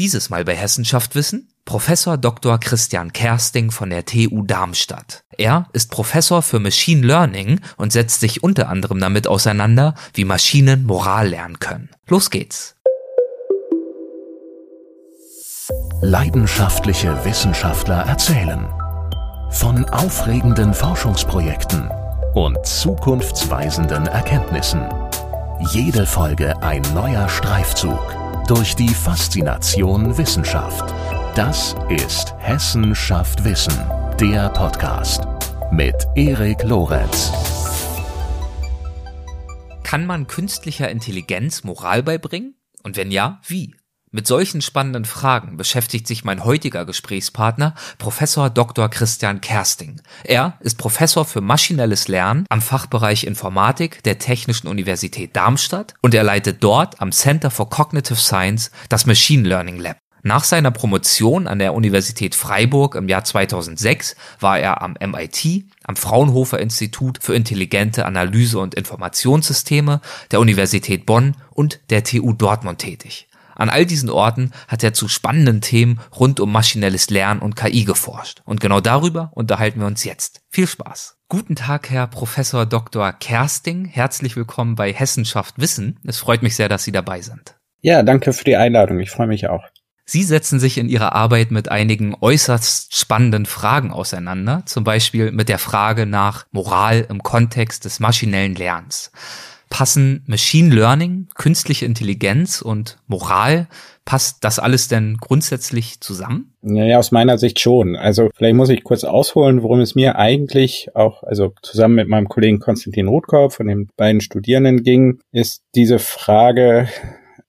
Dieses Mal bei Hessenschaft Wissen Professor Dr. Christian Kersting von der TU Darmstadt. Er ist Professor für Machine Learning und setzt sich unter anderem damit auseinander, wie Maschinen Moral lernen können. Los geht's. Leidenschaftliche Wissenschaftler erzählen von aufregenden Forschungsprojekten und zukunftsweisenden Erkenntnissen. Jede Folge ein neuer Streifzug durch die Faszination Wissenschaft. Das ist Hessen schafft Wissen, der Podcast mit Erik Lorenz. Kann man künstlicher Intelligenz Moral beibringen? Und wenn ja, wie? Mit solchen spannenden Fragen beschäftigt sich mein heutiger Gesprächspartner, Professor Dr. Christian Kersting. Er ist Professor für maschinelles Lernen am Fachbereich Informatik der Technischen Universität Darmstadt und er leitet dort am Center for Cognitive Science das Machine Learning Lab. Nach seiner Promotion an der Universität Freiburg im Jahr 2006 war er am MIT, am Fraunhofer Institut für intelligente Analyse und Informationssysteme der Universität Bonn und der TU Dortmund tätig. An all diesen Orten hat er zu spannenden Themen rund um maschinelles Lernen und KI geforscht. Und genau darüber unterhalten wir uns jetzt. Viel Spaß. Guten Tag, Herr Professor Dr. Kersting. Herzlich willkommen bei Hessenschaft Wissen. Es freut mich sehr, dass Sie dabei sind. Ja, danke für die Einladung. Ich freue mich auch. Sie setzen sich in Ihrer Arbeit mit einigen äußerst spannenden Fragen auseinander, zum Beispiel mit der Frage nach Moral im Kontext des maschinellen Lernens. Passen Machine Learning, künstliche Intelligenz und Moral, passt das alles denn grundsätzlich zusammen? Naja, aus meiner Sicht schon. Also vielleicht muss ich kurz ausholen, worum es mir eigentlich auch, also zusammen mit meinem Kollegen Konstantin Rothkorb von den beiden Studierenden ging, ist diese Frage,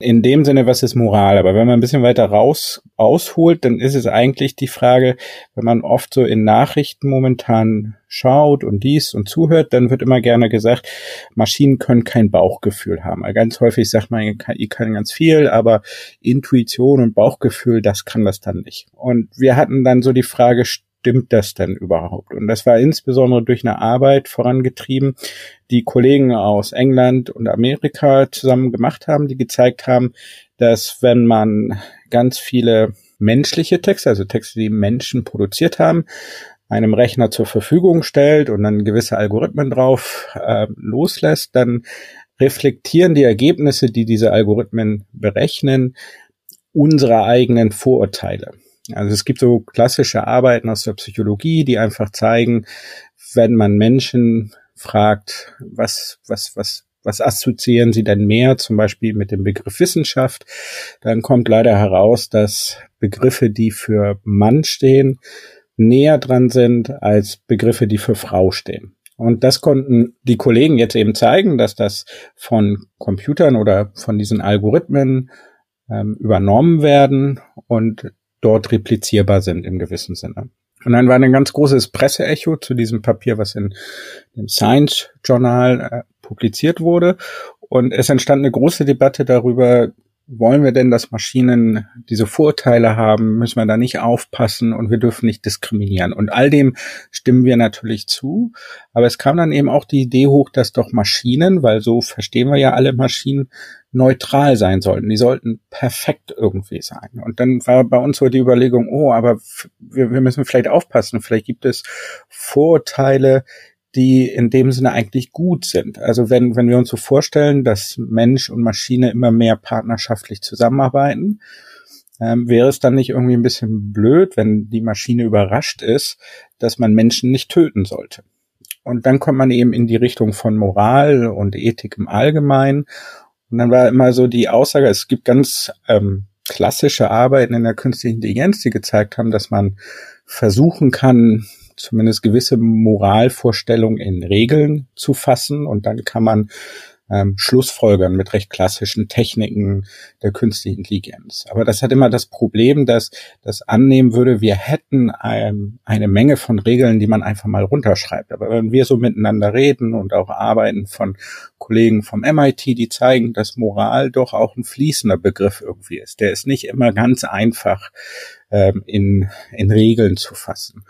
in dem Sinne, was ist Moral? Aber wenn man ein bisschen weiter raus ausholt, dann ist es eigentlich die Frage, wenn man oft so in Nachrichten momentan schaut und liest und zuhört, dann wird immer gerne gesagt, Maschinen können kein Bauchgefühl haben. Ganz häufig sagt man, KI kann ganz viel, aber Intuition und Bauchgefühl, das kann das dann nicht. Und wir hatten dann so die Frage, stimmt das denn überhaupt? Und das war insbesondere durch eine Arbeit vorangetrieben, die Kollegen aus England und Amerika zusammen gemacht haben, die gezeigt haben, dass wenn man ganz viele menschliche Texte, also Texte, die Menschen produziert haben, einem Rechner zur Verfügung stellt und dann gewisse Algorithmen drauf äh, loslässt, dann reflektieren die Ergebnisse, die diese Algorithmen berechnen, unsere eigenen Vorurteile. Also es gibt so klassische Arbeiten aus der Psychologie, die einfach zeigen, wenn man Menschen fragt, was, was, was, was assoziieren sie denn mehr, zum Beispiel mit dem Begriff Wissenschaft, dann kommt leider heraus, dass Begriffe, die für Mann stehen, näher dran sind als Begriffe, die für Frau stehen. Und das konnten die Kollegen jetzt eben zeigen, dass das von Computern oder von diesen Algorithmen ähm, übernommen werden und dort replizierbar sind im gewissen Sinne. Und dann war ein ganz großes Presseecho zu diesem Papier, was in dem Science Journal äh, publiziert wurde. Und es entstand eine große Debatte darüber, wollen wir denn, dass Maschinen diese Vorteile haben? Müssen wir da nicht aufpassen und wir dürfen nicht diskriminieren? Und all dem stimmen wir natürlich zu. Aber es kam dann eben auch die Idee hoch, dass doch Maschinen, weil so verstehen wir ja alle Maschinen, neutral sein sollten. Die sollten perfekt irgendwie sein. Und dann war bei uns so die Überlegung, oh, aber wir, wir müssen vielleicht aufpassen. Vielleicht gibt es Vorteile, die in dem Sinne eigentlich gut sind. Also wenn, wenn wir uns so vorstellen, dass Mensch und Maschine immer mehr partnerschaftlich zusammenarbeiten, ähm, wäre es dann nicht irgendwie ein bisschen blöd, wenn die Maschine überrascht ist, dass man Menschen nicht töten sollte. Und dann kommt man eben in die Richtung von Moral und Ethik im Allgemeinen. Und dann war immer so die Aussage, es gibt ganz ähm, klassische Arbeiten in der künstlichen Intelligenz, die gezeigt haben, dass man versuchen kann, zumindest gewisse Moralvorstellungen in Regeln zu fassen. Und dann kann man ähm, Schlussfolgern mit recht klassischen Techniken der künstlichen Intelligenz. Aber das hat immer das Problem, dass das annehmen würde, wir hätten ein, eine Menge von Regeln, die man einfach mal runterschreibt. Aber wenn wir so miteinander reden und auch arbeiten von Kollegen vom MIT, die zeigen, dass Moral doch auch ein fließender Begriff irgendwie ist. Der ist nicht immer ganz einfach ähm, in, in Regeln zu fassen.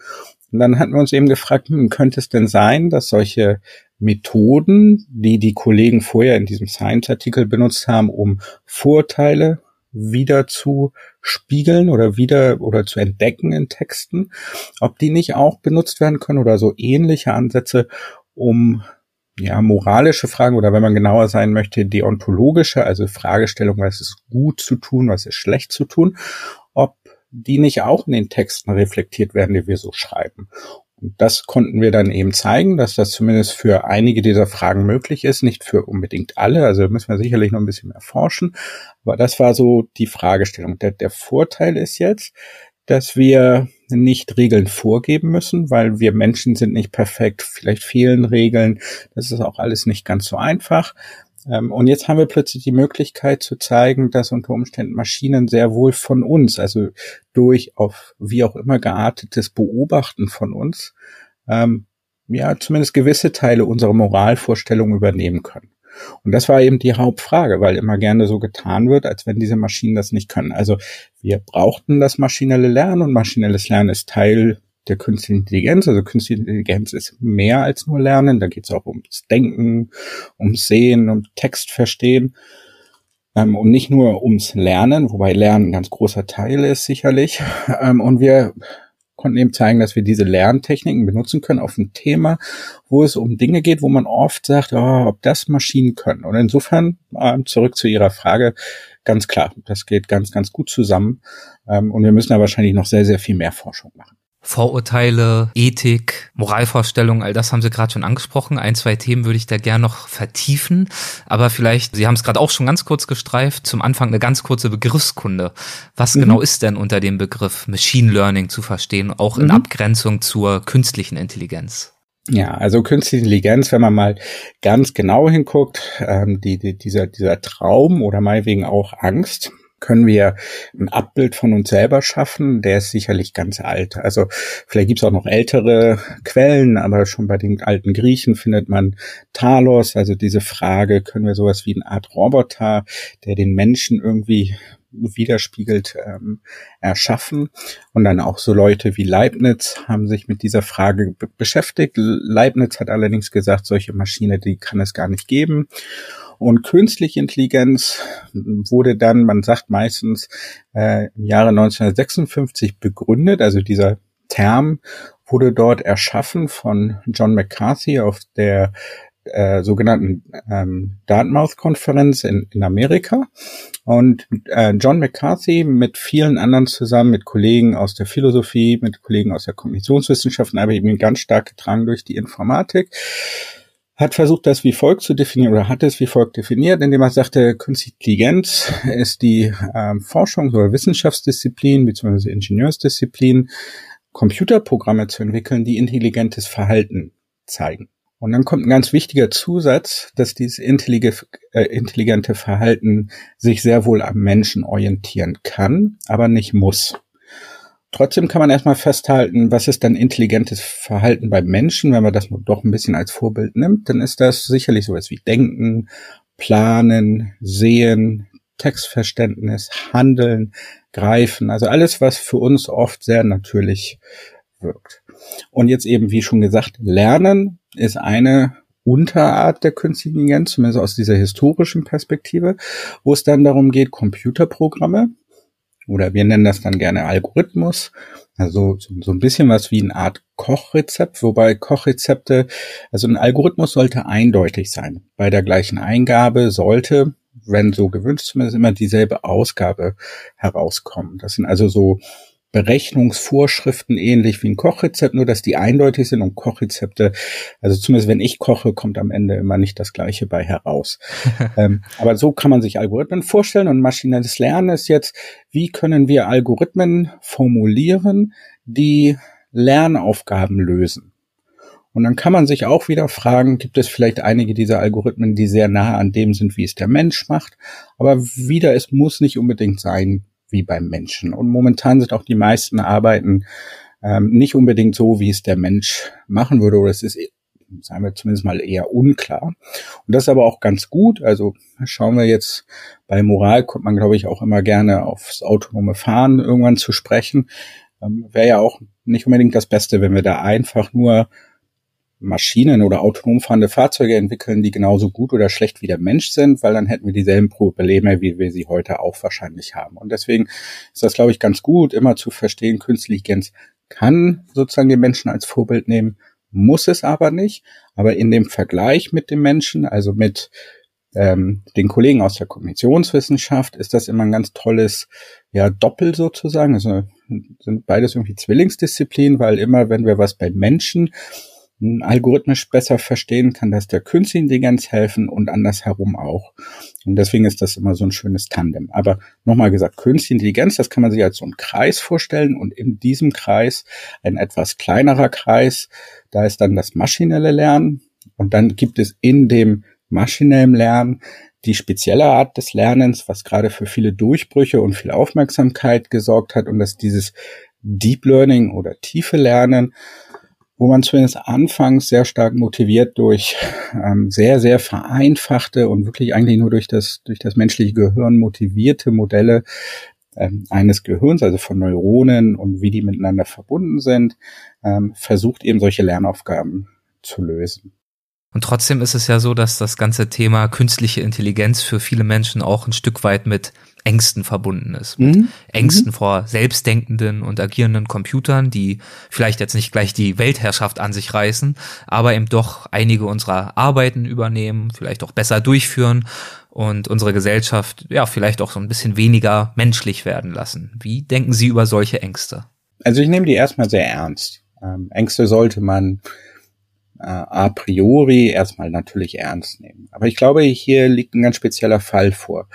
Und dann hatten wir uns eben gefragt, hm, könnte es denn sein, dass solche Methoden, die die Kollegen vorher in diesem Science-Artikel benutzt haben, um Vorteile wieder zu spiegeln oder wieder oder zu entdecken in Texten, ob die nicht auch benutzt werden können oder so ähnliche Ansätze, um ja, moralische Fragen oder wenn man genauer sein möchte, deontologische, also Fragestellung, was ist gut zu tun, was ist schlecht zu tun, ob die nicht auch in den Texten reflektiert werden, die wir so schreiben. Das konnten wir dann eben zeigen, dass das zumindest für einige dieser Fragen möglich ist, nicht für unbedingt alle. Also müssen wir sicherlich noch ein bisschen mehr forschen. Aber das war so die Fragestellung. Der, der Vorteil ist jetzt, dass wir nicht Regeln vorgeben müssen, weil wir Menschen sind nicht perfekt. Vielleicht fehlen Regeln. Das ist auch alles nicht ganz so einfach. Ähm, und jetzt haben wir plötzlich die Möglichkeit zu zeigen, dass unter Umständen Maschinen sehr wohl von uns, also durch auf wie auch immer geartetes Beobachten von uns, ähm, ja, zumindest gewisse Teile unserer Moralvorstellung übernehmen können. Und das war eben die Hauptfrage, weil immer gerne so getan wird, als wenn diese Maschinen das nicht können. Also wir brauchten das maschinelle Lernen und maschinelles Lernen ist Teil der künstlichen Intelligenz. Also künstliche Intelligenz ist mehr als nur Lernen. Da geht es auch ums Denken, ums Sehen, um Text verstehen. Ähm, und nicht nur ums Lernen, wobei Lernen ein ganz großer Teil ist sicherlich. Ähm, und wir konnten eben zeigen, dass wir diese Lerntechniken benutzen können auf ein Thema, wo es um Dinge geht, wo man oft sagt, oh, ob das Maschinen können. Und insofern ähm, zurück zu Ihrer Frage, ganz klar, das geht ganz, ganz gut zusammen. Ähm, und wir müssen da wahrscheinlich noch sehr, sehr viel mehr Forschung machen. Vorurteile, Ethik, Moralvorstellungen, all das haben Sie gerade schon angesprochen. Ein, zwei Themen würde ich da gern noch vertiefen. Aber vielleicht, Sie haben es gerade auch schon ganz kurz gestreift, zum Anfang eine ganz kurze Begriffskunde. Was mhm. genau ist denn unter dem Begriff Machine Learning zu verstehen, auch in mhm. Abgrenzung zur künstlichen Intelligenz? Ja, also künstliche Intelligenz, wenn man mal ganz genau hinguckt, ähm, die, die, dieser, dieser Traum oder meinetwegen auch Angst, können wir ein Abbild von uns selber schaffen, der ist sicherlich ganz alt. Also vielleicht gibt's auch noch ältere Quellen, aber schon bei den alten Griechen findet man Talos, also diese Frage, können wir sowas wie eine Art Roboter, der den Menschen irgendwie widerspiegelt, ähm, erschaffen. Und dann auch so Leute wie Leibniz haben sich mit dieser Frage beschäftigt. Leibniz hat allerdings gesagt, solche Maschine, die kann es gar nicht geben. Und künstliche Intelligenz wurde dann, man sagt meistens, äh, im Jahre 1956 begründet. Also dieser Term wurde dort erschaffen von John McCarthy auf der äh, sogenannten ähm, Dartmouth-Konferenz in, in Amerika. Und äh, John McCarthy mit vielen anderen zusammen, mit Kollegen aus der Philosophie, mit Kollegen aus der Kognitionswissenschaften, aber eben ganz stark getragen durch die Informatik, hat versucht, das wie folgt zu definieren oder hat es wie folgt definiert, indem er sagte, Künstliche Intelligenz ist die ähm, Forschungs- oder Wissenschaftsdisziplin bzw. Ingenieursdisziplin, Computerprogramme zu entwickeln, die intelligentes Verhalten zeigen. Und dann kommt ein ganz wichtiger Zusatz, dass dieses äh, intelligente Verhalten sich sehr wohl am Menschen orientieren kann, aber nicht muss. Trotzdem kann man erstmal festhalten, was ist dann intelligentes Verhalten bei Menschen, wenn man das doch ein bisschen als Vorbild nimmt, dann ist das sicherlich sowas wie Denken, Planen, Sehen, Textverständnis, Handeln, Greifen, also alles, was für uns oft sehr natürlich wirkt. Und jetzt eben, wie schon gesagt, Lernen ist eine Unterart der künstlichen Intelligenz, zumindest aus dieser historischen Perspektive, wo es dann darum geht, Computerprogramme oder wir nennen das dann gerne Algorithmus. Also so, ein bisschen was wie eine Art Kochrezept, wobei Kochrezepte, also ein Algorithmus sollte eindeutig sein. Bei der gleichen Eingabe sollte, wenn so gewünscht zumindest, immer dieselbe Ausgabe herauskommen. Das sind also so Berechnungsvorschriften ähnlich wie ein Kochrezept, nur dass die eindeutig sind und Kochrezepte, also zumindest wenn ich koche, kommt am Ende immer nicht das Gleiche bei heraus. ähm, aber so kann man sich Algorithmen vorstellen und maschinelles Lernen ist jetzt, wie können wir Algorithmen formulieren, die Lernaufgaben lösen? Und dann kann man sich auch wieder fragen, gibt es vielleicht einige dieser Algorithmen, die sehr nah an dem sind, wie es der Mensch macht? Aber wieder, es muss nicht unbedingt sein, wie beim Menschen. Und momentan sind auch die meisten Arbeiten ähm, nicht unbedingt so, wie es der Mensch machen würde, oder es ist sagen wir zumindest mal eher unklar. Und das ist aber auch ganz gut. Also schauen wir jetzt, bei Moral kommt man, glaube ich, auch immer gerne aufs autonome Fahren irgendwann zu sprechen. Ähm, Wäre ja auch nicht unbedingt das Beste, wenn wir da einfach nur Maschinen oder autonom fahrende Fahrzeuge entwickeln, die genauso gut oder schlecht wie der Mensch sind, weil dann hätten wir dieselben Probleme, wie wir sie heute auch wahrscheinlich haben. Und deswegen ist das, glaube ich, ganz gut, immer zu verstehen, künstliche Intelligenz kann sozusagen den Menschen als Vorbild nehmen, muss es aber nicht. Aber in dem Vergleich mit dem Menschen, also mit ähm, den Kollegen aus der Kognitionswissenschaft, ist das immer ein ganz tolles ja, Doppel sozusagen. Also sind beides irgendwie Zwillingsdisziplinen, weil immer, wenn wir was bei Menschen algorithmisch besser verstehen, kann das der künstlichen Intelligenz helfen und andersherum auch. Und deswegen ist das immer so ein schönes Tandem. Aber nochmal gesagt, künstliche Intelligenz, das kann man sich als so einen Kreis vorstellen und in diesem Kreis ein etwas kleinerer Kreis, da ist dann das maschinelle Lernen und dann gibt es in dem maschinellen Lernen die spezielle Art des Lernens, was gerade für viele Durchbrüche und viel Aufmerksamkeit gesorgt hat und dass dieses Deep Learning oder tiefe Lernen wo man zumindest anfangs sehr stark motiviert durch ähm, sehr, sehr vereinfachte und wirklich eigentlich nur durch das, durch das menschliche Gehirn motivierte Modelle ähm, eines Gehirns, also von Neuronen und wie die miteinander verbunden sind, ähm, versucht eben solche Lernaufgaben zu lösen. Und trotzdem ist es ja so, dass das ganze Thema künstliche Intelligenz für viele Menschen auch ein Stück weit mit Ängsten verbunden ist. Mhm. Ängsten mhm. vor selbstdenkenden und agierenden Computern, die vielleicht jetzt nicht gleich die Weltherrschaft an sich reißen, aber eben doch einige unserer Arbeiten übernehmen, vielleicht auch besser durchführen und unsere Gesellschaft ja vielleicht auch so ein bisschen weniger menschlich werden lassen. Wie denken Sie über solche Ängste? Also ich nehme die erstmal sehr ernst. Ähm, Ängste sollte man äh, a priori erstmal natürlich ernst nehmen. Aber ich glaube, hier liegt ein ganz spezieller Fall vor.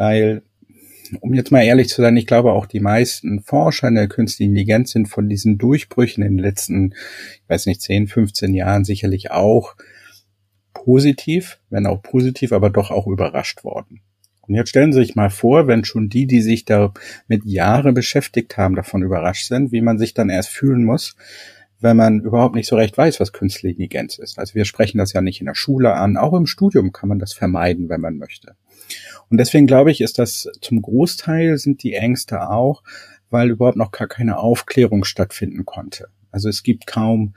Weil, um jetzt mal ehrlich zu sein, ich glaube auch die meisten Forscher in der künstlichen Intelligenz sind von diesen Durchbrüchen in den letzten, ich weiß nicht, 10, 15 Jahren sicherlich auch positiv, wenn auch positiv, aber doch auch überrascht worden. Und jetzt stellen Sie sich mal vor, wenn schon die, die sich da mit Jahre beschäftigt haben, davon überrascht sind, wie man sich dann erst fühlen muss, wenn man überhaupt nicht so recht weiß, was künstliche Intelligenz ist. Also wir sprechen das ja nicht in der Schule an. Auch im Studium kann man das vermeiden, wenn man möchte. Und deswegen glaube ich, ist das zum Großteil sind die Ängste auch, weil überhaupt noch gar keine Aufklärung stattfinden konnte. Also es gibt kaum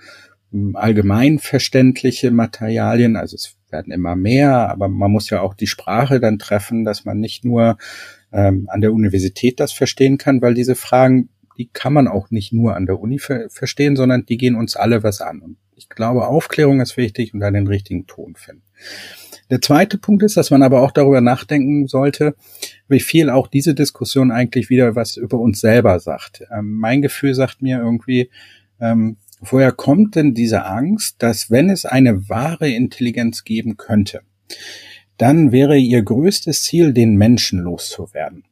hm, allgemein verständliche Materialien, also es werden immer mehr, aber man muss ja auch die Sprache dann treffen, dass man nicht nur ähm, an der Universität das verstehen kann, weil diese Fragen die kann man auch nicht nur an der Uni ver verstehen, sondern die gehen uns alle was an. Und ich glaube, Aufklärung ist wichtig und dann den richtigen Ton finden. Der zweite Punkt ist, dass man aber auch darüber nachdenken sollte, wie viel auch diese Diskussion eigentlich wieder was über uns selber sagt. Ähm, mein Gefühl sagt mir irgendwie, ähm, woher kommt denn diese Angst, dass wenn es eine wahre Intelligenz geben könnte, dann wäre ihr größtes Ziel, den Menschen loszuwerden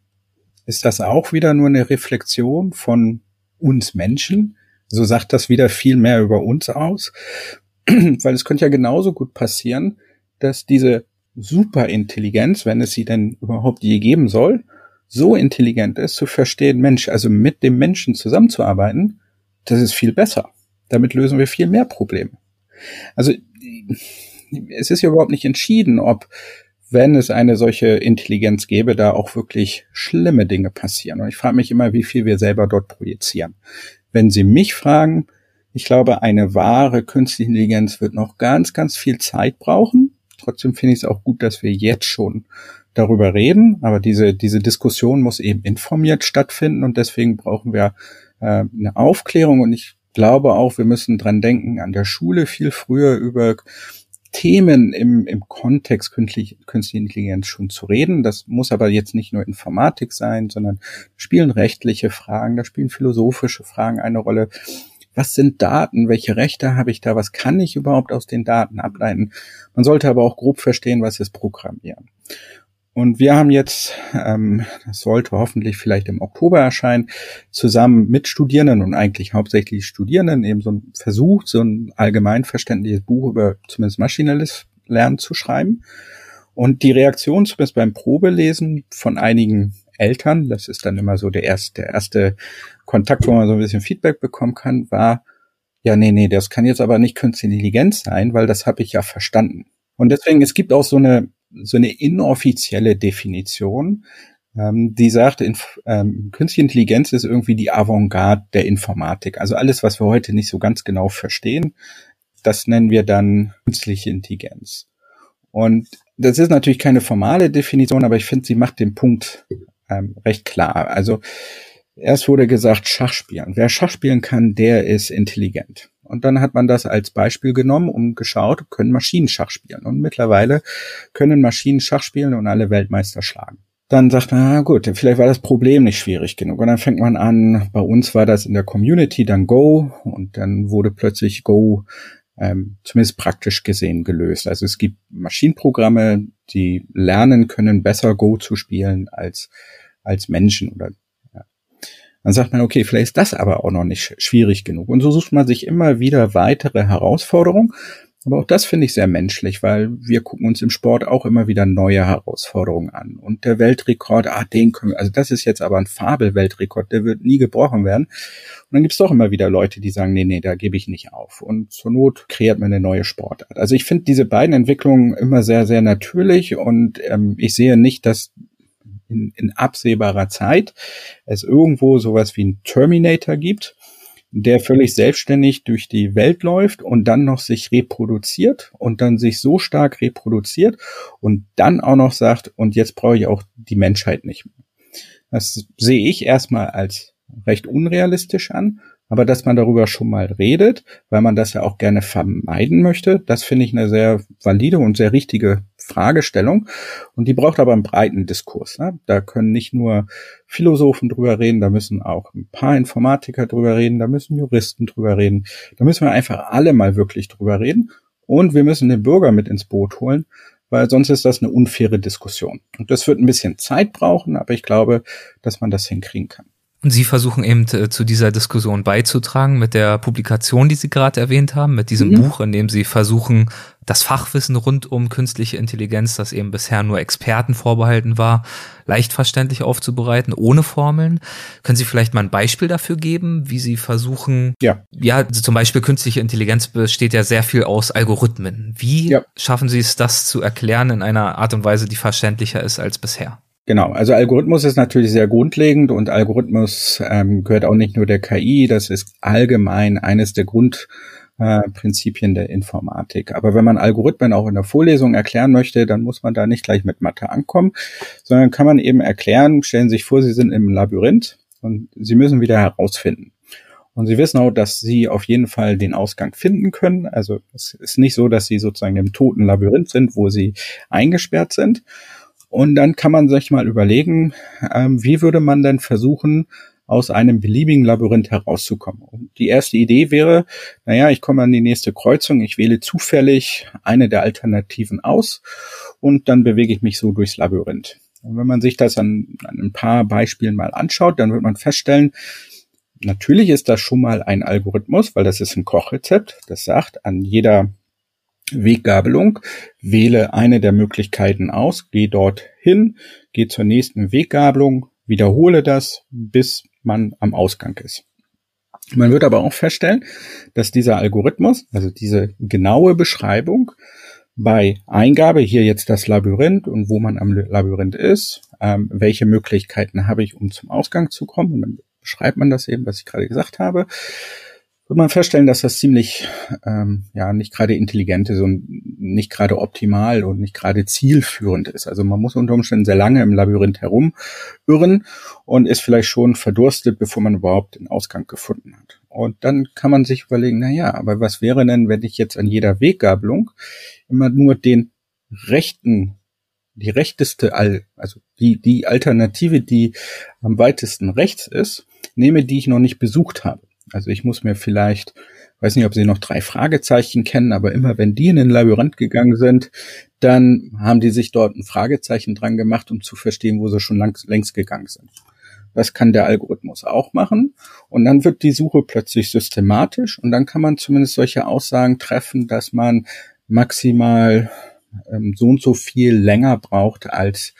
ist das auch wieder nur eine Reflexion von uns Menschen. So sagt das wieder viel mehr über uns aus, weil es könnte ja genauso gut passieren, dass diese Superintelligenz, wenn es sie denn überhaupt je geben soll, so intelligent ist, zu verstehen, Mensch, also mit dem Menschen zusammenzuarbeiten, das ist viel besser. Damit lösen wir viel mehr Probleme. Also es ist ja überhaupt nicht entschieden, ob wenn es eine solche Intelligenz gäbe, da auch wirklich schlimme Dinge passieren. Und ich frage mich immer, wie viel wir selber dort projizieren. Wenn Sie mich fragen, ich glaube, eine wahre künstliche Intelligenz wird noch ganz, ganz viel Zeit brauchen. Trotzdem finde ich es auch gut, dass wir jetzt schon darüber reden. Aber diese, diese Diskussion muss eben informiert stattfinden und deswegen brauchen wir äh, eine Aufklärung und ich glaube auch, wir müssen dran denken, an der Schule viel früher über Themen im, im Kontext künstliche, künstliche Intelligenz schon zu reden. Das muss aber jetzt nicht nur Informatik sein, sondern spielen rechtliche Fragen, da spielen philosophische Fragen eine Rolle. Was sind Daten? Welche Rechte habe ich da? Was kann ich überhaupt aus den Daten ableiten? Man sollte aber auch grob verstehen, was ist Programmieren. Und wir haben jetzt, ähm, das sollte hoffentlich vielleicht im Oktober erscheinen, zusammen mit Studierenden und eigentlich hauptsächlich Studierenden eben so ein Versuch, so ein allgemeinverständliches Buch über zumindest maschinelles Lernen zu schreiben. Und die Reaktion zumindest beim Probelesen von einigen Eltern, das ist dann immer so der erste, der erste Kontakt, wo man so ein bisschen Feedback bekommen kann, war, ja, nee, nee, das kann jetzt aber nicht künstliche Intelligenz sein, weil das habe ich ja verstanden. Und deswegen, es gibt auch so eine so eine inoffizielle Definition, ähm, die sagt, Inf ähm, künstliche Intelligenz ist irgendwie die Avantgarde der Informatik. Also alles, was wir heute nicht so ganz genau verstehen, das nennen wir dann künstliche Intelligenz. Und das ist natürlich keine formale Definition, aber ich finde, sie macht den Punkt ähm, recht klar. Also erst wurde gesagt, Schachspielen. Wer Schach spielen kann, der ist intelligent. Und dann hat man das als Beispiel genommen und geschaut, können Maschinen Schach spielen. Und mittlerweile können Maschinen Schach spielen und alle Weltmeister schlagen. Dann sagt man, na gut, vielleicht war das Problem nicht schwierig genug. Und dann fängt man an, bei uns war das in der Community dann Go und dann wurde plötzlich Go ähm, zumindest praktisch gesehen gelöst. Also es gibt Maschinenprogramme, die lernen können, besser Go zu spielen als, als Menschen oder ja. dann sagt man, okay, vielleicht ist das aber auch noch nicht schwierig genug. Und so sucht man sich immer wieder weitere Herausforderungen. Aber auch das finde ich sehr menschlich, weil wir gucken uns im Sport auch immer wieder neue Herausforderungen an. Und der Weltrekord, ah, den können wir, also das ist jetzt aber ein Fabelweltrekord, der wird nie gebrochen werden. Und dann gibt es doch immer wieder Leute, die sagen, nee, nee, da gebe ich nicht auf. Und zur Not kreiert man eine neue Sportart. Also ich finde diese beiden Entwicklungen immer sehr, sehr natürlich und ähm, ich sehe nicht, dass in, in absehbarer Zeit es irgendwo sowas wie ein Terminator gibt der völlig selbstständig durch die Welt läuft und dann noch sich reproduziert und dann sich so stark reproduziert und dann auch noch sagt, und jetzt brauche ich auch die Menschheit nicht mehr. Das sehe ich erstmal als recht unrealistisch an. Aber dass man darüber schon mal redet, weil man das ja auch gerne vermeiden möchte, das finde ich eine sehr valide und sehr richtige Fragestellung. Und die braucht aber einen breiten Diskurs. Ne? Da können nicht nur Philosophen drüber reden, da müssen auch ein paar Informatiker drüber reden, da müssen Juristen drüber reden. Da müssen wir einfach alle mal wirklich drüber reden. Und wir müssen den Bürger mit ins Boot holen, weil sonst ist das eine unfaire Diskussion. Und das wird ein bisschen Zeit brauchen, aber ich glaube, dass man das hinkriegen kann. Und Sie versuchen eben äh, zu dieser Diskussion beizutragen mit der Publikation, die Sie gerade erwähnt haben, mit diesem mhm. Buch, in dem Sie versuchen, das Fachwissen rund um künstliche Intelligenz, das eben bisher nur Experten vorbehalten war, leicht verständlich aufzubereiten, ohne Formeln. Können Sie vielleicht mal ein Beispiel dafür geben, wie Sie versuchen, ja, ja also zum Beispiel künstliche Intelligenz besteht ja sehr viel aus Algorithmen. Wie ja. schaffen Sie es, das zu erklären in einer Art und Weise, die verständlicher ist als bisher? Genau, also Algorithmus ist natürlich sehr grundlegend und Algorithmus ähm, gehört auch nicht nur der KI, das ist allgemein eines der Grundprinzipien äh, der Informatik. Aber wenn man Algorithmen auch in der Vorlesung erklären möchte, dann muss man da nicht gleich mit Mathe ankommen, sondern kann man eben erklären, stellen Sie sich vor, Sie sind im Labyrinth und Sie müssen wieder herausfinden. Und Sie wissen auch, dass Sie auf jeden Fall den Ausgang finden können. Also es ist nicht so, dass Sie sozusagen im toten Labyrinth sind, wo Sie eingesperrt sind, und dann kann man sich mal überlegen, ähm, wie würde man denn versuchen, aus einem beliebigen Labyrinth herauszukommen. Und die erste Idee wäre, naja, ich komme an die nächste Kreuzung, ich wähle zufällig eine der Alternativen aus und dann bewege ich mich so durchs Labyrinth. Und wenn man sich das an, an ein paar Beispielen mal anschaut, dann wird man feststellen, natürlich ist das schon mal ein Algorithmus, weil das ist ein Kochrezept, das sagt, an jeder Weggabelung. Wähle eine der Möglichkeiten aus, geh dort geh zur nächsten Weggabelung, wiederhole das, bis man am Ausgang ist. Man wird aber auch feststellen, dass dieser Algorithmus, also diese genaue Beschreibung bei Eingabe, hier jetzt das Labyrinth und wo man am Labyrinth ist, ähm, welche Möglichkeiten habe ich, um zum Ausgang zu kommen, und dann beschreibt man das eben, was ich gerade gesagt habe, wird man feststellen, dass das ziemlich ähm, ja nicht gerade intelligent ist und nicht gerade optimal und nicht gerade zielführend ist. Also man muss unter Umständen sehr lange im Labyrinth herumirren und ist vielleicht schon verdurstet, bevor man überhaupt den Ausgang gefunden hat. Und dann kann man sich überlegen, na ja, aber was wäre denn, wenn ich jetzt an jeder Weggabelung immer nur den rechten die rechteste, also die, die Alternative, die am weitesten rechts ist, nehme, die ich noch nicht besucht habe. Also ich muss mir vielleicht, weiß nicht, ob Sie noch drei Fragezeichen kennen, aber immer wenn die in den Labyrinth gegangen sind, dann haben die sich dort ein Fragezeichen dran gemacht, um zu verstehen, wo sie schon lang, längst gegangen sind. Das kann der Algorithmus auch machen. Und dann wird die Suche plötzlich systematisch und dann kann man zumindest solche Aussagen treffen, dass man maximal ähm, so und so viel länger braucht als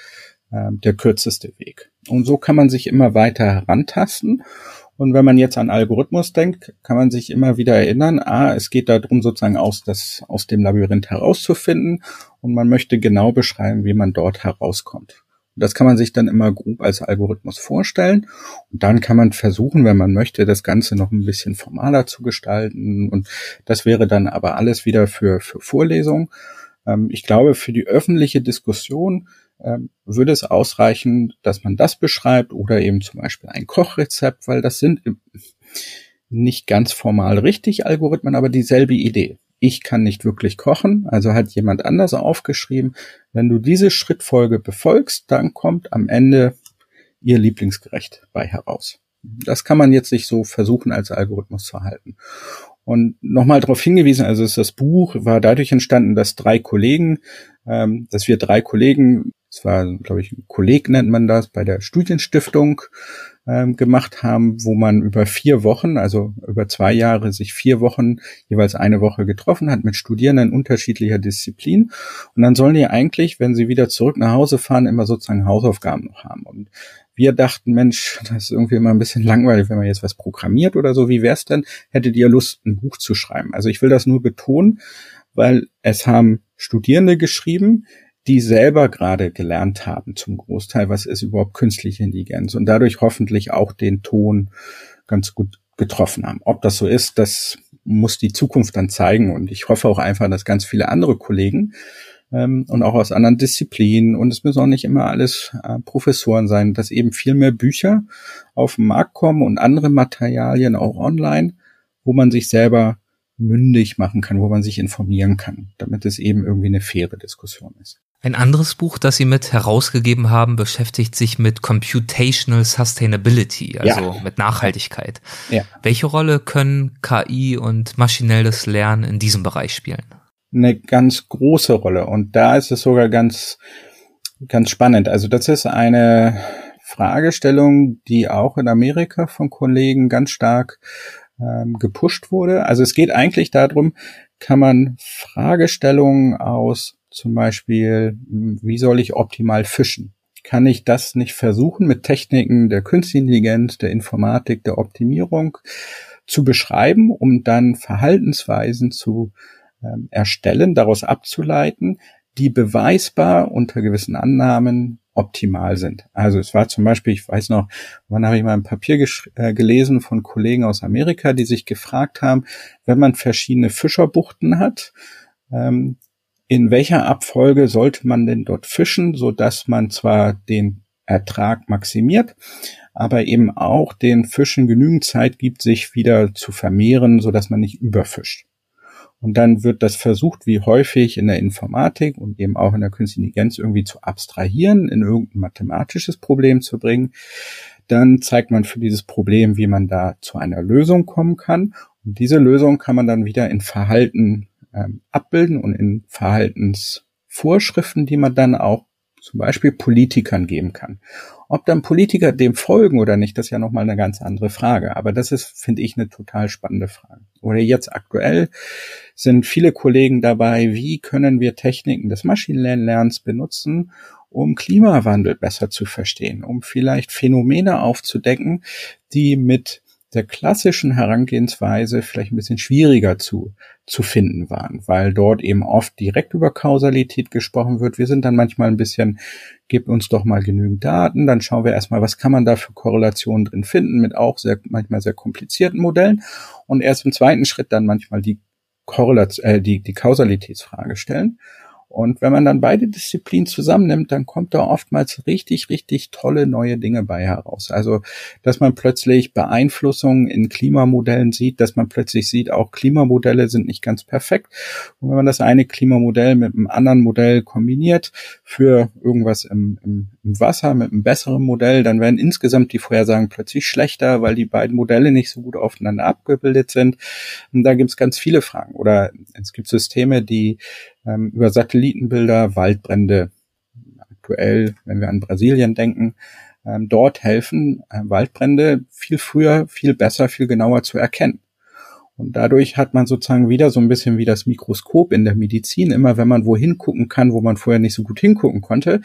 ähm, der kürzeste Weg. Und so kann man sich immer weiter herantasten und wenn man jetzt an Algorithmus denkt, kann man sich immer wieder erinnern, ah, es geht darum, sozusagen aus, das, aus dem Labyrinth herauszufinden und man möchte genau beschreiben, wie man dort herauskommt. Und Das kann man sich dann immer grob als Algorithmus vorstellen. Und dann kann man versuchen, wenn man möchte, das Ganze noch ein bisschen formaler zu gestalten. Und das wäre dann aber alles wieder für, für Vorlesungen. Ähm, ich glaube, für die öffentliche Diskussion würde es ausreichen, dass man das beschreibt oder eben zum Beispiel ein Kochrezept, weil das sind nicht ganz formal richtig Algorithmen, aber dieselbe Idee. Ich kann nicht wirklich kochen, also hat jemand anders aufgeschrieben. Wenn du diese Schrittfolge befolgst, dann kommt am Ende ihr Lieblingsgericht bei heraus. Das kann man jetzt nicht so versuchen, als Algorithmus zu halten. Und nochmal darauf hingewiesen, also ist das Buch war dadurch entstanden, dass drei Kollegen, ähm, dass wir drei Kollegen, es war, glaube ich, Kolleg nennt man das, bei der Studienstiftung ähm, gemacht haben, wo man über vier Wochen, also über zwei Jahre, sich vier Wochen jeweils eine Woche getroffen hat mit Studierenden unterschiedlicher Disziplinen. Und dann sollen die eigentlich, wenn sie wieder zurück nach Hause fahren, immer sozusagen Hausaufgaben noch haben. Und wir dachten, Mensch, das ist irgendwie immer ein bisschen langweilig, wenn man jetzt was programmiert oder so. Wie wär's denn? Hättet ihr Lust, ein Buch zu schreiben? Also ich will das nur betonen, weil es haben Studierende geschrieben, die selber gerade gelernt haben zum Großteil, was ist überhaupt künstliche Intelligenz und dadurch hoffentlich auch den Ton ganz gut getroffen haben. Ob das so ist, das muss die Zukunft dann zeigen und ich hoffe auch einfach, dass ganz viele andere Kollegen ähm, und auch aus anderen Disziplinen und es müssen auch nicht immer alles äh, Professoren sein, dass eben viel mehr Bücher auf den Markt kommen und andere Materialien auch online, wo man sich selber mündig machen kann, wo man sich informieren kann, damit es eben irgendwie eine faire Diskussion ist. Ein anderes Buch, das Sie mit herausgegeben haben, beschäftigt sich mit Computational Sustainability, also ja. mit Nachhaltigkeit. Ja. Welche Rolle können KI und maschinelles Lernen in diesem Bereich spielen? eine ganz große Rolle. Und da ist es sogar ganz, ganz spannend. Also das ist eine Fragestellung, die auch in Amerika von Kollegen ganz stark ähm, gepusht wurde. Also es geht eigentlich darum, kann man Fragestellungen aus zum Beispiel, wie soll ich optimal fischen? Kann ich das nicht versuchen, mit Techniken der Künstlichen Intelligenz, der Informatik, der Optimierung zu beschreiben, um dann Verhaltensweisen zu ähm, erstellen, daraus abzuleiten, die beweisbar unter gewissen Annahmen optimal sind. Also es war zum Beispiel, ich weiß noch, wann habe ich mal ein Papier äh, gelesen von Kollegen aus Amerika, die sich gefragt haben, wenn man verschiedene Fischerbuchten hat, ähm, in welcher Abfolge sollte man denn dort fischen, so dass man zwar den Ertrag maximiert, aber eben auch den Fischen genügend Zeit gibt, sich wieder zu vermehren, so dass man nicht überfischt. Und dann wird das versucht, wie häufig in der Informatik und eben auch in der künstlichen Intelligenz irgendwie zu abstrahieren, in irgendein mathematisches Problem zu bringen. Dann zeigt man für dieses Problem, wie man da zu einer Lösung kommen kann. Und diese Lösung kann man dann wieder in Verhalten ähm, abbilden und in Verhaltensvorschriften, die man dann auch zum Beispiel Politikern geben kann. Ob dann Politiker dem folgen oder nicht, das ist ja nochmal eine ganz andere Frage. Aber das ist, finde ich, eine total spannende Frage. Oder jetzt aktuell sind viele Kollegen dabei, wie können wir Techniken des Maschinenlernens benutzen, um Klimawandel besser zu verstehen, um vielleicht Phänomene aufzudecken, die mit der klassischen Herangehensweise vielleicht ein bisschen schwieriger zu, zu finden waren, weil dort eben oft direkt über Kausalität gesprochen wird. Wir sind dann manchmal ein bisschen, gebt uns doch mal genügend Daten, dann schauen wir erstmal, was kann man da für Korrelationen drin finden mit auch sehr, manchmal sehr komplizierten Modellen und erst im zweiten Schritt dann manchmal die Korrelation, äh, die, die Kausalitätsfrage stellen. Und wenn man dann beide Disziplinen zusammennimmt, dann kommt da oftmals richtig, richtig tolle neue Dinge bei heraus. Also, dass man plötzlich Beeinflussungen in Klimamodellen sieht, dass man plötzlich sieht, auch Klimamodelle sind nicht ganz perfekt. Und wenn man das eine Klimamodell mit einem anderen Modell kombiniert für irgendwas im, im, im Wasser mit einem besseren Modell, dann werden insgesamt die Vorhersagen plötzlich schlechter, weil die beiden Modelle nicht so gut aufeinander abgebildet sind. Und da gibt es ganz viele Fragen. Oder es gibt Systeme, die ähm, über Satellitenbilder Waldbrände aktuell, wenn wir an Brasilien denken, ähm, dort helfen, äh, Waldbrände viel früher, viel besser, viel genauer zu erkennen. Und dadurch hat man sozusagen wieder so ein bisschen wie das Mikroskop in der Medizin. Immer wenn man wohin gucken kann, wo man vorher nicht so gut hingucken konnte,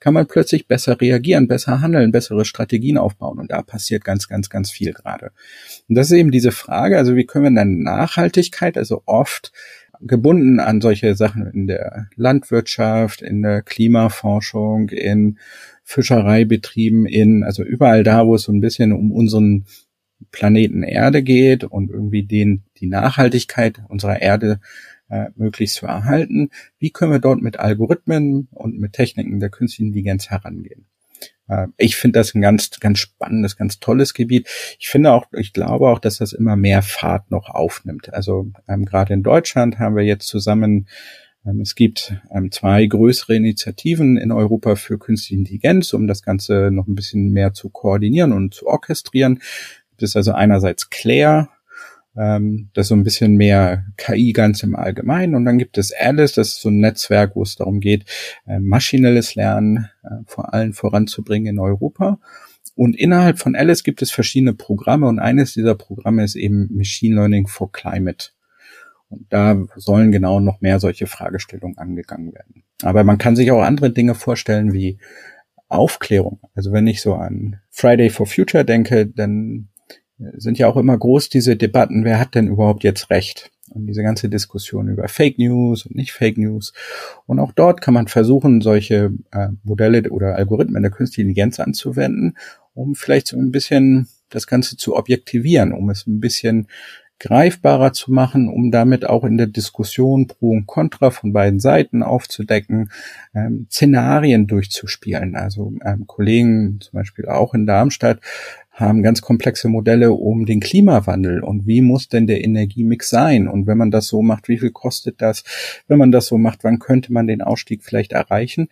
kann man plötzlich besser reagieren, besser handeln, bessere Strategien aufbauen. Und da passiert ganz, ganz, ganz viel gerade. Und das ist eben diese Frage, also wie können wir dann Nachhaltigkeit, also oft gebunden an solche Sachen in der Landwirtschaft, in der Klimaforschung, in Fischereibetrieben, in, also überall da, wo es so ein bisschen um unseren Planeten Erde geht und irgendwie den, die Nachhaltigkeit unserer Erde äh, möglichst zu erhalten. Wie können wir dort mit Algorithmen und mit Techniken der künstlichen Intelligenz herangehen? Äh, ich finde das ein ganz, ganz spannendes, ganz tolles Gebiet. Ich finde auch, ich glaube auch, dass das immer mehr Fahrt noch aufnimmt. Also ähm, gerade in Deutschland haben wir jetzt zusammen ähm, es gibt ähm, zwei größere Initiativen in Europa für künstliche Intelligenz, um das Ganze noch ein bisschen mehr zu koordinieren und zu orchestrieren. Das ist also einerseits Claire, ähm, das ist so ein bisschen mehr KI ganz im Allgemeinen. Und dann gibt es Alice, das ist so ein Netzwerk, wo es darum geht, äh, maschinelles Lernen äh, vor allem voranzubringen in Europa. Und innerhalb von Alice gibt es verschiedene Programme und eines dieser Programme ist eben Machine Learning for Climate. Und da sollen genau noch mehr solche Fragestellungen angegangen werden. Aber man kann sich auch andere Dinge vorstellen wie Aufklärung. Also wenn ich so an Friday for Future denke, dann sind ja auch immer groß diese Debatten, wer hat denn überhaupt jetzt Recht? Und diese ganze Diskussion über Fake News und nicht Fake News. Und auch dort kann man versuchen, solche äh, Modelle oder Algorithmen der künstlichen Intelligenz anzuwenden, um vielleicht so ein bisschen das Ganze zu objektivieren, um es ein bisschen greifbarer zu machen, um damit auch in der Diskussion pro und contra von beiden Seiten aufzudecken, ähm, Szenarien durchzuspielen. Also ähm, Kollegen zum Beispiel auch in Darmstadt haben ganz komplexe Modelle um den Klimawandel und wie muss denn der Energiemix sein? Und wenn man das so macht, wie viel kostet das? Wenn man das so macht, wann könnte man den Ausstieg vielleicht erreichen?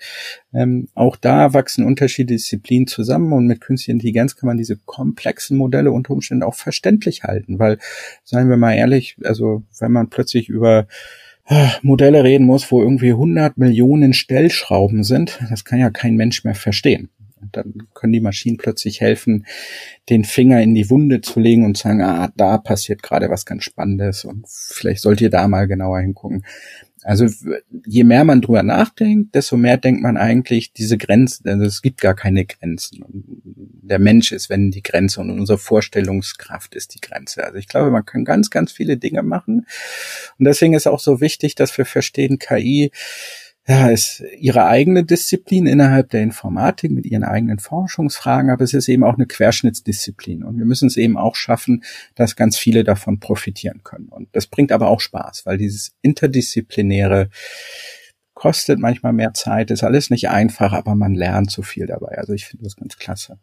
Ähm, auch da wachsen unterschiedliche Disziplinen zusammen und mit künstlicher Intelligenz kann man diese komplexen Modelle unter Umständen auch verständlich halten, weil, seien wir mal ehrlich, also wenn man plötzlich über äh, Modelle reden muss, wo irgendwie 100 Millionen Stellschrauben sind, das kann ja kein Mensch mehr verstehen dann können die Maschinen plötzlich helfen, den Finger in die Wunde zu legen und sagen, ah, da passiert gerade was ganz Spannendes und vielleicht sollt ihr da mal genauer hingucken. Also je mehr man drüber nachdenkt, desto mehr denkt man eigentlich diese Grenzen, also es gibt gar keine Grenzen. Der Mensch ist, wenn die Grenze und unsere Vorstellungskraft ist die Grenze. Also ich glaube, man kann ganz, ganz viele Dinge machen. Und deswegen ist auch so wichtig, dass wir verstehen, KI ja, ist ihre eigene Disziplin innerhalb der Informatik mit ihren eigenen Forschungsfragen, aber es ist eben auch eine Querschnittsdisziplin und wir müssen es eben auch schaffen, dass ganz viele davon profitieren können. Und das bringt aber auch Spaß, weil dieses interdisziplinäre kostet manchmal mehr Zeit, ist alles nicht einfach, aber man lernt so viel dabei. Also ich finde das ganz klasse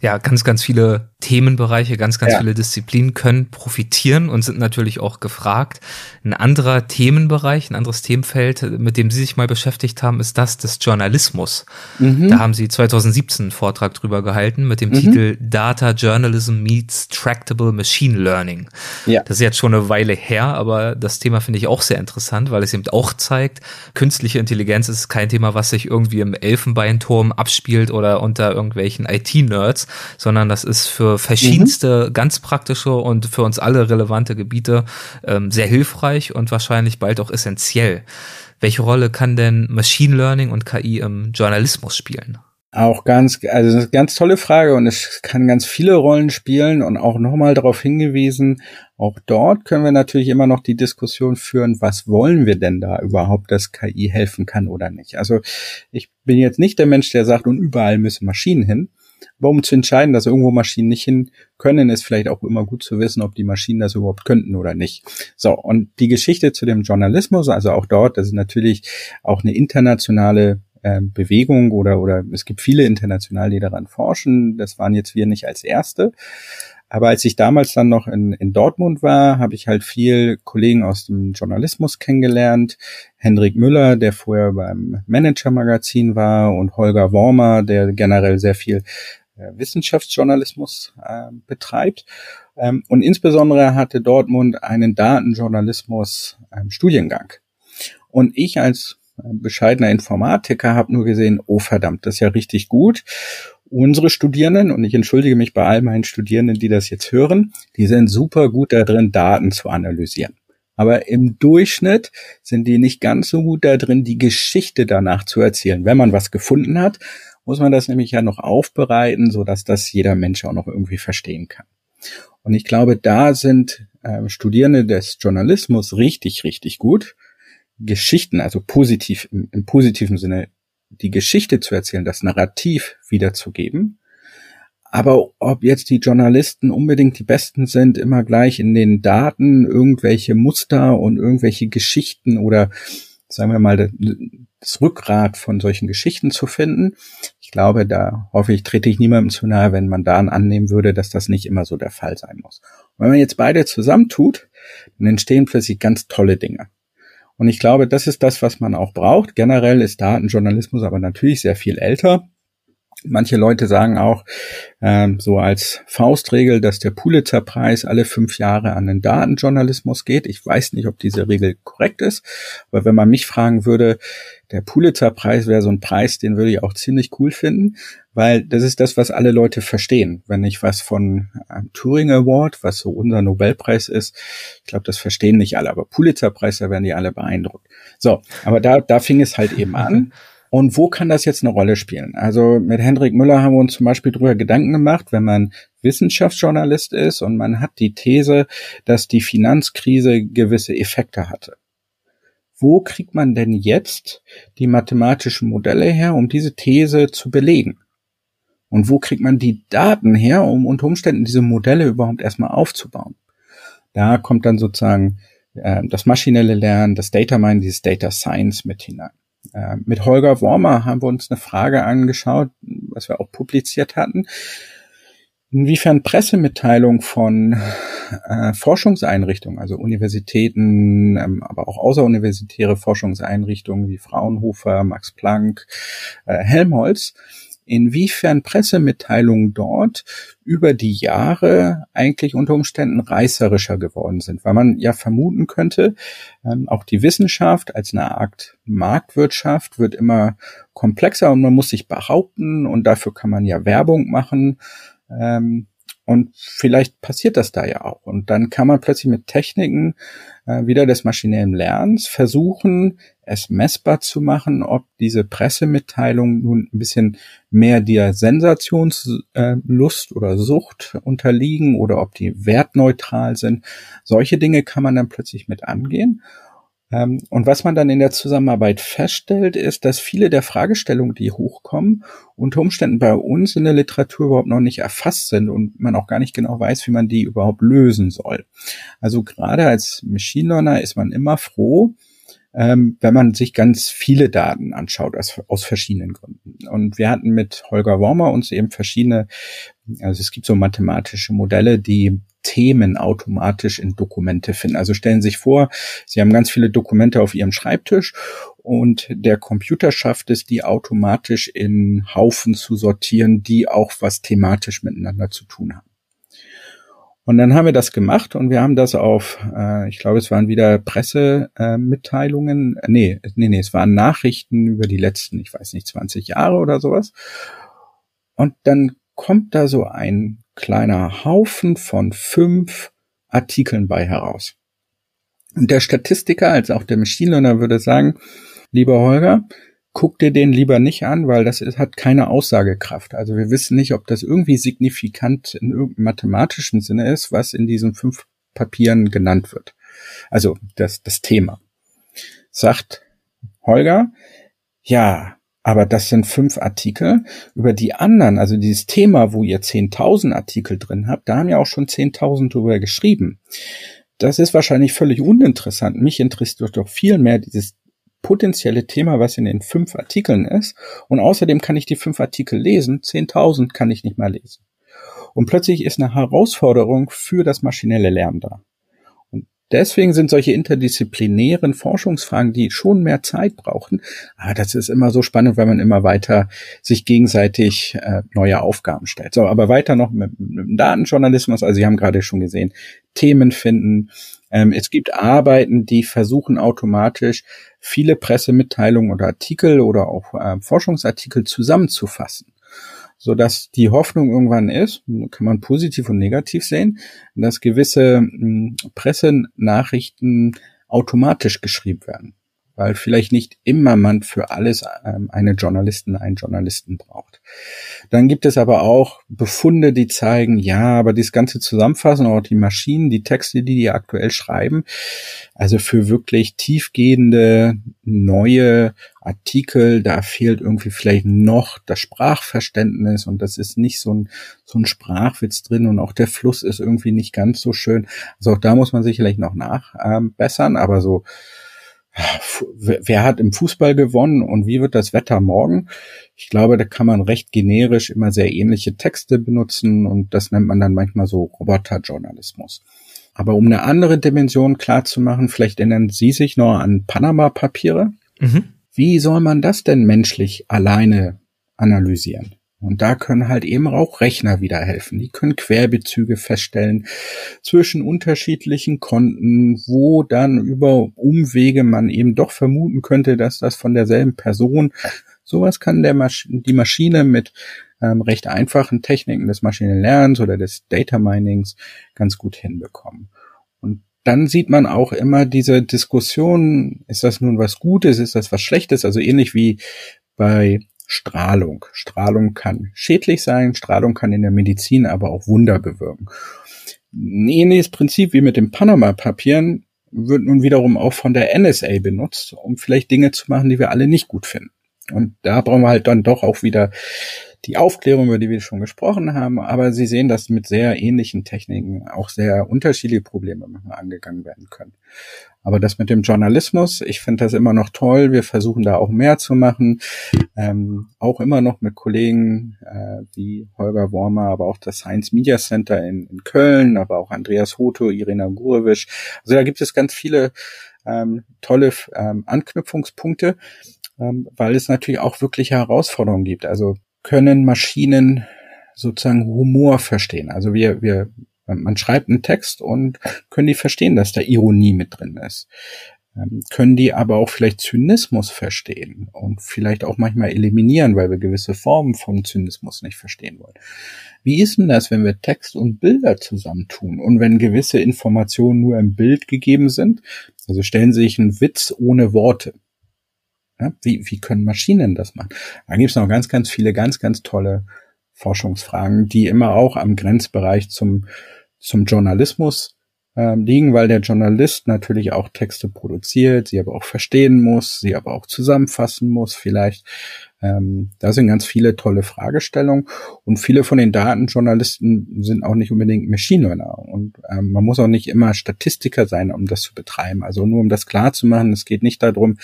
ja, ganz, ganz viele Themenbereiche, ganz, ganz ja. viele Disziplinen können profitieren und sind natürlich auch gefragt. Ein anderer Themenbereich, ein anderes Themenfeld, mit dem Sie sich mal beschäftigt haben, ist das des Journalismus. Mhm. Da haben Sie 2017 einen Vortrag drüber gehalten mit dem mhm. Titel Data Journalism Meets Tractable Machine Learning. Ja. Das ist jetzt schon eine Weile her, aber das Thema finde ich auch sehr interessant, weil es eben auch zeigt, künstliche Intelligenz ist kein Thema, was sich irgendwie im Elfenbeinturm abspielt oder unter irgendwelchen IT-Nerds, sondern das ist für verschiedenste mhm. ganz praktische und für uns alle relevante Gebiete ähm, sehr hilfreich und wahrscheinlich bald auch essentiell. Welche Rolle kann denn Machine Learning und KI im Journalismus spielen? Auch ganz, also eine ganz tolle Frage und es kann ganz viele Rollen spielen und auch nochmal darauf hingewiesen, auch dort können wir natürlich immer noch die Diskussion führen, was wollen wir denn da überhaupt, dass KI helfen kann oder nicht. Also ich bin jetzt nicht der Mensch, der sagt, und überall müssen Maschinen hin, aber um zu entscheiden, dass irgendwo Maschinen nicht hin können, ist vielleicht auch immer gut zu wissen, ob die Maschinen das überhaupt könnten oder nicht. So, und die Geschichte zu dem Journalismus, also auch dort, das ist natürlich auch eine internationale äh, Bewegung oder, oder es gibt viele international, die daran forschen. Das waren jetzt wir nicht als Erste. Aber als ich damals dann noch in, in Dortmund war, habe ich halt viel Kollegen aus dem Journalismus kennengelernt. Hendrik Müller, der vorher beim Manager-Magazin war und Holger Wormer, der generell sehr viel äh, Wissenschaftsjournalismus äh, betreibt. Ähm, und insbesondere hatte Dortmund einen Datenjournalismus-Studiengang. Ähm, und ich als äh, bescheidener Informatiker habe nur gesehen, oh verdammt, das ist ja richtig gut unsere Studierenden, und ich entschuldige mich bei all meinen Studierenden, die das jetzt hören, die sind super gut da drin, Daten zu analysieren. Aber im Durchschnitt sind die nicht ganz so gut da drin, die Geschichte danach zu erzählen. Wenn man was gefunden hat, muss man das nämlich ja noch aufbereiten, so dass das jeder Mensch auch noch irgendwie verstehen kann. Und ich glaube, da sind äh, Studierende des Journalismus richtig, richtig gut. Geschichten, also positiv, im, im positiven Sinne, die Geschichte zu erzählen, das Narrativ wiederzugeben. Aber ob jetzt die Journalisten unbedingt die Besten sind, immer gleich in den Daten irgendwelche Muster und irgendwelche Geschichten oder sagen wir mal das Rückgrat von solchen Geschichten zu finden. Ich glaube, da hoffe ich, trete ich niemandem zu nahe, wenn man da annehmen würde, dass das nicht immer so der Fall sein muss. Und wenn man jetzt beide zusammentut, dann entstehen plötzlich ganz tolle Dinge. Und ich glaube, das ist das, was man auch braucht. Generell ist Datenjournalismus aber natürlich sehr viel älter. Manche Leute sagen auch ähm, so als Faustregel, dass der Pulitzer-Preis alle fünf Jahre an den Datenjournalismus geht. Ich weiß nicht, ob diese Regel korrekt ist, aber wenn man mich fragen würde, der Pulitzer-Preis wäre so ein Preis, den würde ich auch ziemlich cool finden, weil das ist das, was alle Leute verstehen. Wenn ich was von einem Turing Award, was so unser Nobelpreis ist, ich glaube, das verstehen nicht alle, aber Pulitzer-Preis, da werden die alle beeindruckt. So, aber da, da fing es halt eben an. Und wo kann das jetzt eine Rolle spielen? Also mit Hendrik Müller haben wir uns zum Beispiel darüber Gedanken gemacht, wenn man Wissenschaftsjournalist ist und man hat die These, dass die Finanzkrise gewisse Effekte hatte. Wo kriegt man denn jetzt die mathematischen Modelle her, um diese These zu belegen? Und wo kriegt man die Daten her, um unter Umständen diese Modelle überhaupt erstmal aufzubauen? Da kommt dann sozusagen äh, das maschinelle Lernen, das Data Mining, dieses Data Science mit hinein. Äh, mit Holger Wormer haben wir uns eine Frage angeschaut, was wir auch publiziert hatten. Inwiefern Pressemitteilungen von äh, Forschungseinrichtungen, also Universitäten, ähm, aber auch außeruniversitäre Forschungseinrichtungen wie Fraunhofer, Max Planck, äh, Helmholtz, inwiefern Pressemitteilungen dort über die Jahre eigentlich unter Umständen reißerischer geworden sind, weil man ja vermuten könnte, ähm, auch die Wissenschaft als eine Art Marktwirtschaft wird immer komplexer und man muss sich behaupten und dafür kann man ja Werbung machen. Ähm, und vielleicht passiert das da ja auch. Und dann kann man plötzlich mit Techniken äh, wieder des maschinellen Lernens versuchen, es messbar zu machen, ob diese Pressemitteilungen nun ein bisschen mehr der Sensationslust äh, oder Sucht unterliegen oder ob die wertneutral sind. Solche Dinge kann man dann plötzlich mit angehen. Ähm, und was man dann in der Zusammenarbeit feststellt, ist, dass viele der Fragestellungen, die hochkommen, unter Umständen bei uns in der Literatur überhaupt noch nicht erfasst sind und man auch gar nicht genau weiß, wie man die überhaupt lösen soll. Also gerade als Machine Learner ist man immer froh, ähm, wenn man sich ganz viele Daten anschaut aus, aus verschiedenen Gründen. Und wir hatten mit Holger Wormer uns eben verschiedene, also es gibt so mathematische Modelle, die Themen automatisch in Dokumente finden. Also stellen Sie sich vor, Sie haben ganz viele Dokumente auf Ihrem Schreibtisch und der Computer schafft es, die automatisch in Haufen zu sortieren, die auch was thematisch miteinander zu tun haben. Und dann haben wir das gemacht und wir haben das auf, äh, ich glaube, es waren wieder Pressemitteilungen, äh, nee, nee, nee, es waren Nachrichten über die letzten, ich weiß nicht, 20 Jahre oder sowas. Und dann kommt da so ein kleiner Haufen von fünf Artikeln bei heraus. Und der Statistiker als auch der Machine Learner würde sagen, lieber Holger, guck dir den lieber nicht an, weil das ist, hat keine Aussagekraft. Also wir wissen nicht, ob das irgendwie signifikant in irgendeinem mathematischen Sinne ist, was in diesen fünf Papieren genannt wird. Also das, das Thema. Sagt Holger, ja, aber das sind fünf Artikel. Über die anderen, also dieses Thema, wo ihr 10.000 Artikel drin habt, da haben ja auch schon 10.000 drüber geschrieben. Das ist wahrscheinlich völlig uninteressant. Mich interessiert doch viel mehr dieses potenzielle Thema, was in den fünf Artikeln ist. Und außerdem kann ich die fünf Artikel lesen. 10.000 kann ich nicht mal lesen. Und plötzlich ist eine Herausforderung für das maschinelle Lernen da. Deswegen sind solche interdisziplinären Forschungsfragen, die schon mehr Zeit brauchen, aber das ist immer so spannend, weil man immer weiter sich gegenseitig äh, neue Aufgaben stellt. So, aber weiter noch mit, mit Datenjournalismus. Also Sie haben gerade schon gesehen, Themen finden. Ähm, es gibt Arbeiten, die versuchen automatisch viele Pressemitteilungen oder Artikel oder auch äh, Forschungsartikel zusammenzufassen so dass die Hoffnung irgendwann ist, kann man positiv und negativ sehen, dass gewisse hm, Pressenachrichten automatisch geschrieben werden. Weil vielleicht nicht immer man für alles ähm, eine Journalistin, einen Journalisten braucht. Dann gibt es aber auch Befunde, die zeigen, ja, aber das ganze Zusammenfassen, auch die Maschinen, die Texte, die die aktuell schreiben, also für wirklich tiefgehende neue Artikel, da fehlt irgendwie vielleicht noch das Sprachverständnis und das ist nicht so ein, so ein Sprachwitz drin und auch der Fluss ist irgendwie nicht ganz so schön. Also auch da muss man sicherlich noch nachbessern, aber so wer hat im Fußball gewonnen und wie wird das Wetter morgen? Ich glaube, da kann man recht generisch immer sehr ähnliche Texte benutzen und das nennt man dann manchmal so Roboterjournalismus. Aber um eine andere Dimension klar zu machen, vielleicht erinnern Sie sich noch an Panama-Papiere. Mhm. Wie soll man das denn menschlich alleine analysieren? Und da können halt eben auch Rechner wieder helfen. Die können Querbezüge feststellen zwischen unterschiedlichen Konten, wo dann über Umwege man eben doch vermuten könnte, dass das von derselben Person. Sowas kann der Masch die Maschine mit ähm, recht einfachen Techniken des Maschinenlernens oder des Data Minings ganz gut hinbekommen. Und dann sieht man auch immer diese Diskussion, ist das nun was Gutes, ist das was Schlechtes? Also ähnlich wie bei Strahlung. Strahlung kann schädlich sein, Strahlung kann in der Medizin aber auch Wunder bewirken. Ein ähnliches Prinzip wie mit den Panama-Papieren wird nun wiederum auch von der NSA benutzt, um vielleicht Dinge zu machen, die wir alle nicht gut finden. Und da brauchen wir halt dann doch auch wieder die Aufklärung, über die wir schon gesprochen haben, aber Sie sehen, dass mit sehr ähnlichen Techniken auch sehr unterschiedliche Probleme angegangen werden können. Aber das mit dem Journalismus, ich finde das immer noch toll. Wir versuchen da auch mehr zu machen. Ähm, auch immer noch mit Kollegen äh, wie Holger Wormer, aber auch das Science Media Center in, in Köln, aber auch Andreas Hoto, Irina Gurevic. Also da gibt es ganz viele ähm, tolle ähm, Anknüpfungspunkte, ähm, weil es natürlich auch wirklich Herausforderungen gibt. Also können Maschinen sozusagen Humor verstehen. Also wir, wir, man schreibt einen Text und können die verstehen, dass da Ironie mit drin ist. Ähm, können die aber auch vielleicht Zynismus verstehen und vielleicht auch manchmal eliminieren, weil wir gewisse Formen von Zynismus nicht verstehen wollen. Wie ist denn das, wenn wir Text und Bilder zusammentun und wenn gewisse Informationen nur im Bild gegeben sind? Also stellen Sie sich einen Witz ohne Worte. Ja, wie, wie können Maschinen das machen? Da gibt es noch ganz, ganz viele ganz, ganz tolle Forschungsfragen, die immer auch am Grenzbereich zum, zum Journalismus äh, liegen, weil der Journalist natürlich auch Texte produziert, sie aber auch verstehen muss, sie aber auch zusammenfassen muss vielleicht. Ähm, da sind ganz viele tolle Fragestellungen und viele von den Datenjournalisten sind auch nicht unbedingt Machine Learner und ähm, man muss auch nicht immer Statistiker sein, um das zu betreiben. Also nur um das klar zu machen, es geht nicht darum,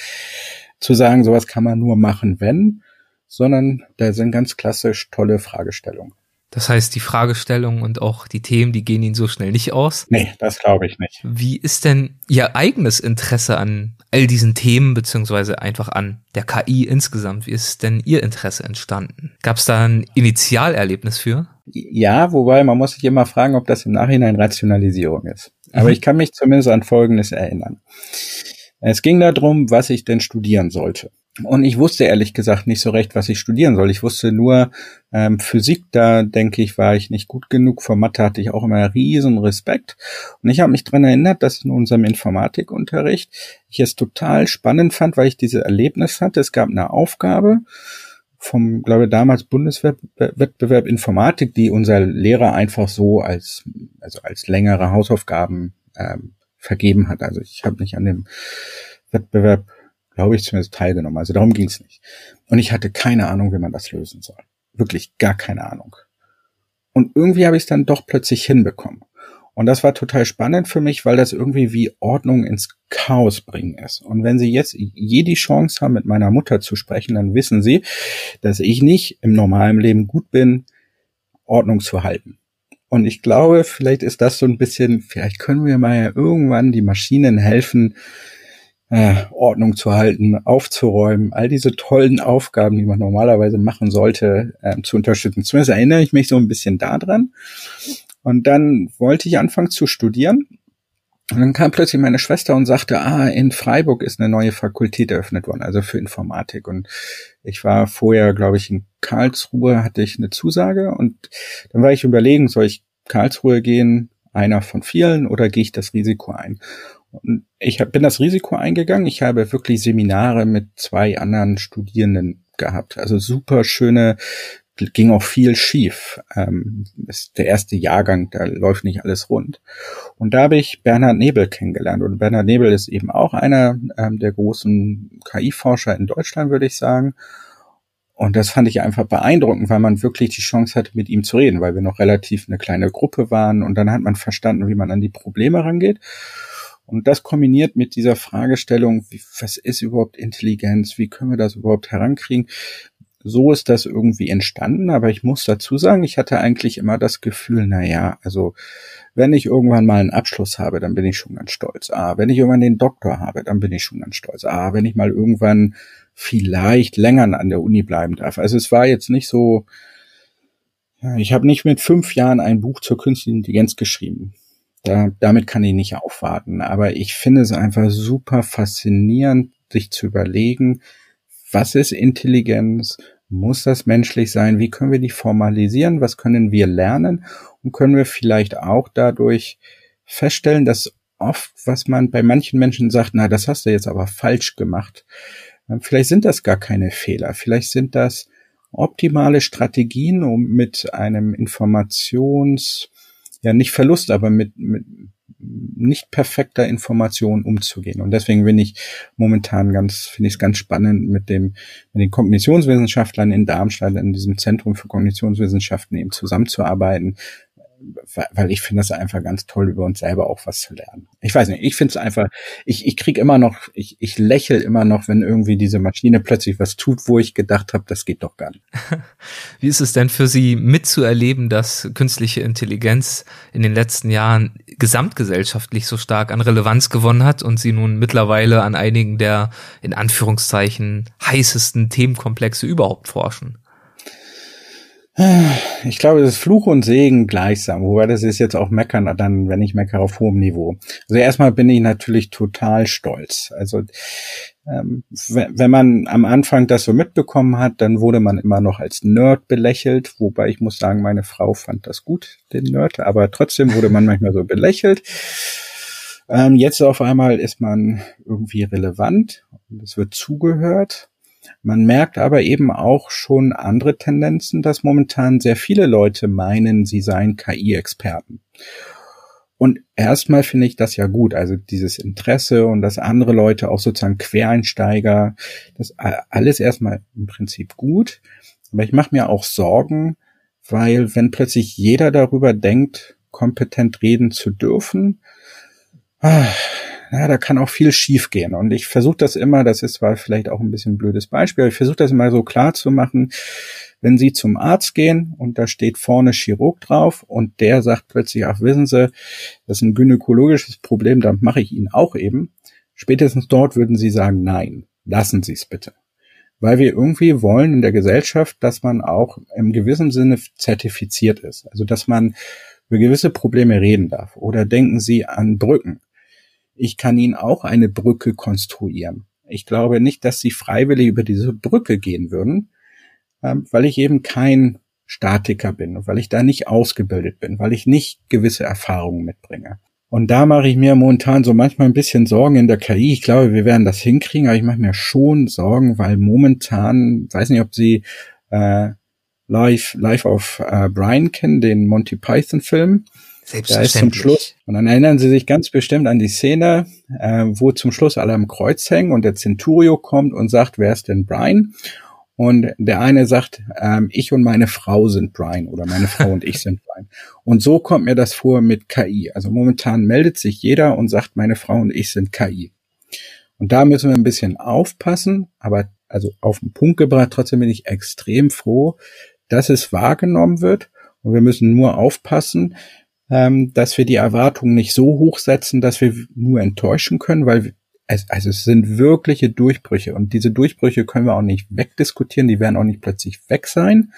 zu sagen, sowas kann man nur machen, wenn, sondern da sind ganz klassisch tolle Fragestellungen. Das heißt, die Fragestellungen und auch die Themen, die gehen Ihnen so schnell nicht aus? Nee, das glaube ich nicht. Wie ist denn Ihr eigenes Interesse an all diesen Themen, beziehungsweise einfach an der KI insgesamt? Wie ist denn Ihr Interesse entstanden? Gab es da ein Initialerlebnis für? Ja, wobei man muss sich immer fragen, ob das im Nachhinein Rationalisierung ist. Aber mhm. ich kann mich zumindest an Folgendes erinnern. Es ging darum, was ich denn studieren sollte. Und ich wusste ehrlich gesagt nicht so recht, was ich studieren soll. Ich wusste nur ähm, Physik, da denke ich, war ich nicht gut genug. Vor Mathe hatte ich auch immer riesen Respekt. Und ich habe mich dran erinnert, dass in unserem Informatikunterricht ich es total spannend fand, weil ich diese Erlebnis hatte. Es gab eine Aufgabe vom, glaube ich, damals Bundeswettbewerb Informatik, die unser Lehrer einfach so als, also als längere Hausaufgaben ähm, vergeben hat. Also ich habe nicht an dem Wettbewerb, glaube ich, zumindest teilgenommen. Also darum ging es nicht. Und ich hatte keine Ahnung, wie man das lösen soll. Wirklich gar keine Ahnung. Und irgendwie habe ich es dann doch plötzlich hinbekommen. Und das war total spannend für mich, weil das irgendwie wie Ordnung ins Chaos bringen ist. Und wenn Sie jetzt je die Chance haben, mit meiner Mutter zu sprechen, dann wissen Sie, dass ich nicht im normalen Leben gut bin, Ordnung zu halten. Und ich glaube, vielleicht ist das so ein bisschen, vielleicht können wir mal ja irgendwann die Maschinen helfen, äh, Ordnung zu halten, aufzuräumen, all diese tollen Aufgaben, die man normalerweise machen sollte, äh, zu unterstützen. Zumindest erinnere ich mich so ein bisschen daran. Und dann wollte ich anfangen zu studieren. Und dann kam plötzlich meine Schwester und sagte, ah, in Freiburg ist eine neue Fakultät eröffnet worden, also für Informatik. Und ich war vorher, glaube ich, in Karlsruhe, hatte ich eine Zusage. Und dann war ich überlegen, soll ich Karlsruhe gehen, einer von vielen, oder gehe ich das Risiko ein? Und ich hab, bin das Risiko eingegangen. Ich habe wirklich Seminare mit zwei anderen Studierenden gehabt. Also super schöne, ging auch viel schief. Ähm, ist der erste Jahrgang, da läuft nicht alles rund. Und da habe ich Bernhard Nebel kennengelernt. Und Bernhard Nebel ist eben auch einer ähm, der großen KI-Forscher in Deutschland, würde ich sagen. Und das fand ich einfach beeindruckend, weil man wirklich die Chance hatte, mit ihm zu reden, weil wir noch relativ eine kleine Gruppe waren. Und dann hat man verstanden, wie man an die Probleme rangeht. Und das kombiniert mit dieser Fragestellung, wie, was ist überhaupt Intelligenz? Wie können wir das überhaupt herankriegen? So ist das irgendwie entstanden, aber ich muss dazu sagen, ich hatte eigentlich immer das Gefühl, na ja, also wenn ich irgendwann mal einen Abschluss habe, dann bin ich schon ganz stolz. Ah, wenn ich irgendwann den Doktor habe, dann bin ich schon ganz stolz. Ah, wenn ich mal irgendwann vielleicht länger an der Uni bleiben darf. Also es war jetzt nicht so, ja, ich habe nicht mit fünf Jahren ein Buch zur künstlichen Intelligenz geschrieben. Da, damit kann ich nicht aufwarten. Aber ich finde es einfach super faszinierend, sich zu überlegen, was ist Intelligenz? Muss das menschlich sein? Wie können wir die formalisieren? Was können wir lernen? Und können wir vielleicht auch dadurch feststellen, dass oft, was man bei manchen Menschen sagt, na, das hast du jetzt aber falsch gemacht. Vielleicht sind das gar keine Fehler. Vielleicht sind das optimale Strategien, um mit einem Informations, ja nicht Verlust, aber mit, mit nicht perfekter Information umzugehen. Und deswegen bin ich momentan ganz, finde ich es ganz spannend, mit dem, mit den Kognitionswissenschaftlern in Darmstadt, in diesem Zentrum für Kognitionswissenschaften eben zusammenzuarbeiten, weil ich finde das einfach ganz toll, über uns selber auch was zu lernen. Ich weiß nicht, ich finde es einfach, ich, ich krieg immer noch, ich, ich lächel immer noch, wenn irgendwie diese Maschine plötzlich was tut, wo ich gedacht habe, das geht doch gar nicht. Wie ist es denn für Sie mitzuerleben, dass künstliche Intelligenz in den letzten Jahren gesamtgesellschaftlich so stark an Relevanz gewonnen hat und Sie nun mittlerweile an einigen der in Anführungszeichen heißesten Themenkomplexe überhaupt forschen? Ich glaube, das ist Fluch und Segen gleichsam, wobei das ist jetzt auch Meckern, dann, wenn ich meckere auf hohem Niveau. Also erstmal bin ich natürlich total stolz. Also ähm, wenn man am Anfang das so mitbekommen hat, dann wurde man immer noch als Nerd belächelt, wobei ich muss sagen, meine Frau fand das gut, den Nerd, aber trotzdem wurde man manchmal so belächelt. Ähm, jetzt auf einmal ist man irgendwie relevant und es wird zugehört. Man merkt aber eben auch schon andere Tendenzen, dass momentan sehr viele Leute meinen, sie seien KI-Experten. Und erstmal finde ich das ja gut, also dieses Interesse und dass andere Leute auch sozusagen Quereinsteiger, das alles erstmal im Prinzip gut. Aber ich mache mir auch Sorgen, weil wenn plötzlich jeder darüber denkt, kompetent reden zu dürfen, ah, ja, da kann auch viel schiefgehen. Und ich versuche das immer, das ist zwar vielleicht auch ein bisschen ein blödes Beispiel, aber ich versuche das immer so klar zu machen, wenn Sie zum Arzt gehen und da steht vorne Chirurg drauf und der sagt plötzlich, ach wissen Sie, das ist ein gynäkologisches Problem, dann mache ich Ihnen auch eben. Spätestens dort würden Sie sagen, nein, lassen Sie es bitte. Weil wir irgendwie wollen in der Gesellschaft, dass man auch im gewissen Sinne zertifiziert ist. Also dass man über gewisse Probleme reden darf. Oder denken Sie an Brücken ich kann Ihnen auch eine Brücke konstruieren. Ich glaube nicht, dass Sie freiwillig über diese Brücke gehen würden, ähm, weil ich eben kein Statiker bin, weil ich da nicht ausgebildet bin, weil ich nicht gewisse Erfahrungen mitbringe. Und da mache ich mir momentan so manchmal ein bisschen Sorgen in der KI. Ich glaube, wir werden das hinkriegen, aber ich mache mir schon Sorgen, weil momentan, weiß nicht, ob Sie äh, Live, Live of äh, Brian kennen, den Monty Python Film. Da ist zum Schluss, und dann erinnern Sie sich ganz bestimmt an die Szene, äh, wo zum Schluss alle am Kreuz hängen und der Centurio kommt und sagt, wer ist denn Brian? Und der eine sagt, ähm, ich und meine Frau sind Brian oder meine Frau und ich sind Brian. Und so kommt mir das vor mit KI. Also momentan meldet sich jeder und sagt, meine Frau und ich sind KI. Und da müssen wir ein bisschen aufpassen, aber also auf den Punkt gebracht, trotzdem bin ich extrem froh, dass es wahrgenommen wird. Und wir müssen nur aufpassen, ähm, dass wir die Erwartungen nicht so hoch setzen, dass wir nur enttäuschen können, weil es, also es sind wirkliche Durchbrüche und diese Durchbrüche können wir auch nicht wegdiskutieren, die werden auch nicht plötzlich weg sein.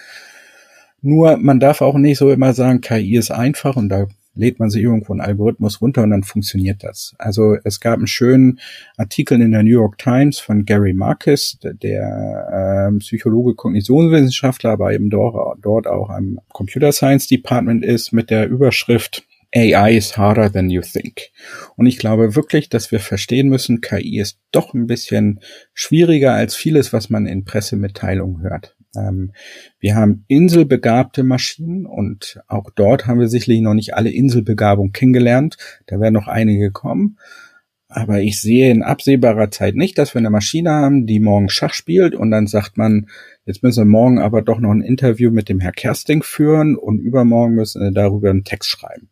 Nur man darf auch nicht so immer sagen, KI ist einfach und da lädt man sich irgendwo einen Algorithmus runter und dann funktioniert das. Also es gab einen schönen Artikel in der New York Times von Gary Marcus, der äh, Psychologe, Kognitionswissenschaftler, aber eben dort, dort auch am Computer Science Department ist, mit der Überschrift AI is harder than you think. Und ich glaube wirklich, dass wir verstehen müssen, KI ist doch ein bisschen schwieriger als vieles, was man in Pressemitteilungen hört. Ähm, wir haben inselbegabte Maschinen und auch dort haben wir sicherlich noch nicht alle Inselbegabung kennengelernt. Da werden noch einige kommen. Aber ich sehe in absehbarer Zeit nicht, dass wir eine Maschine haben, die morgen Schach spielt und dann sagt man, jetzt müssen wir morgen aber doch noch ein Interview mit dem Herr Kersting führen und übermorgen müssen wir darüber einen Text schreiben.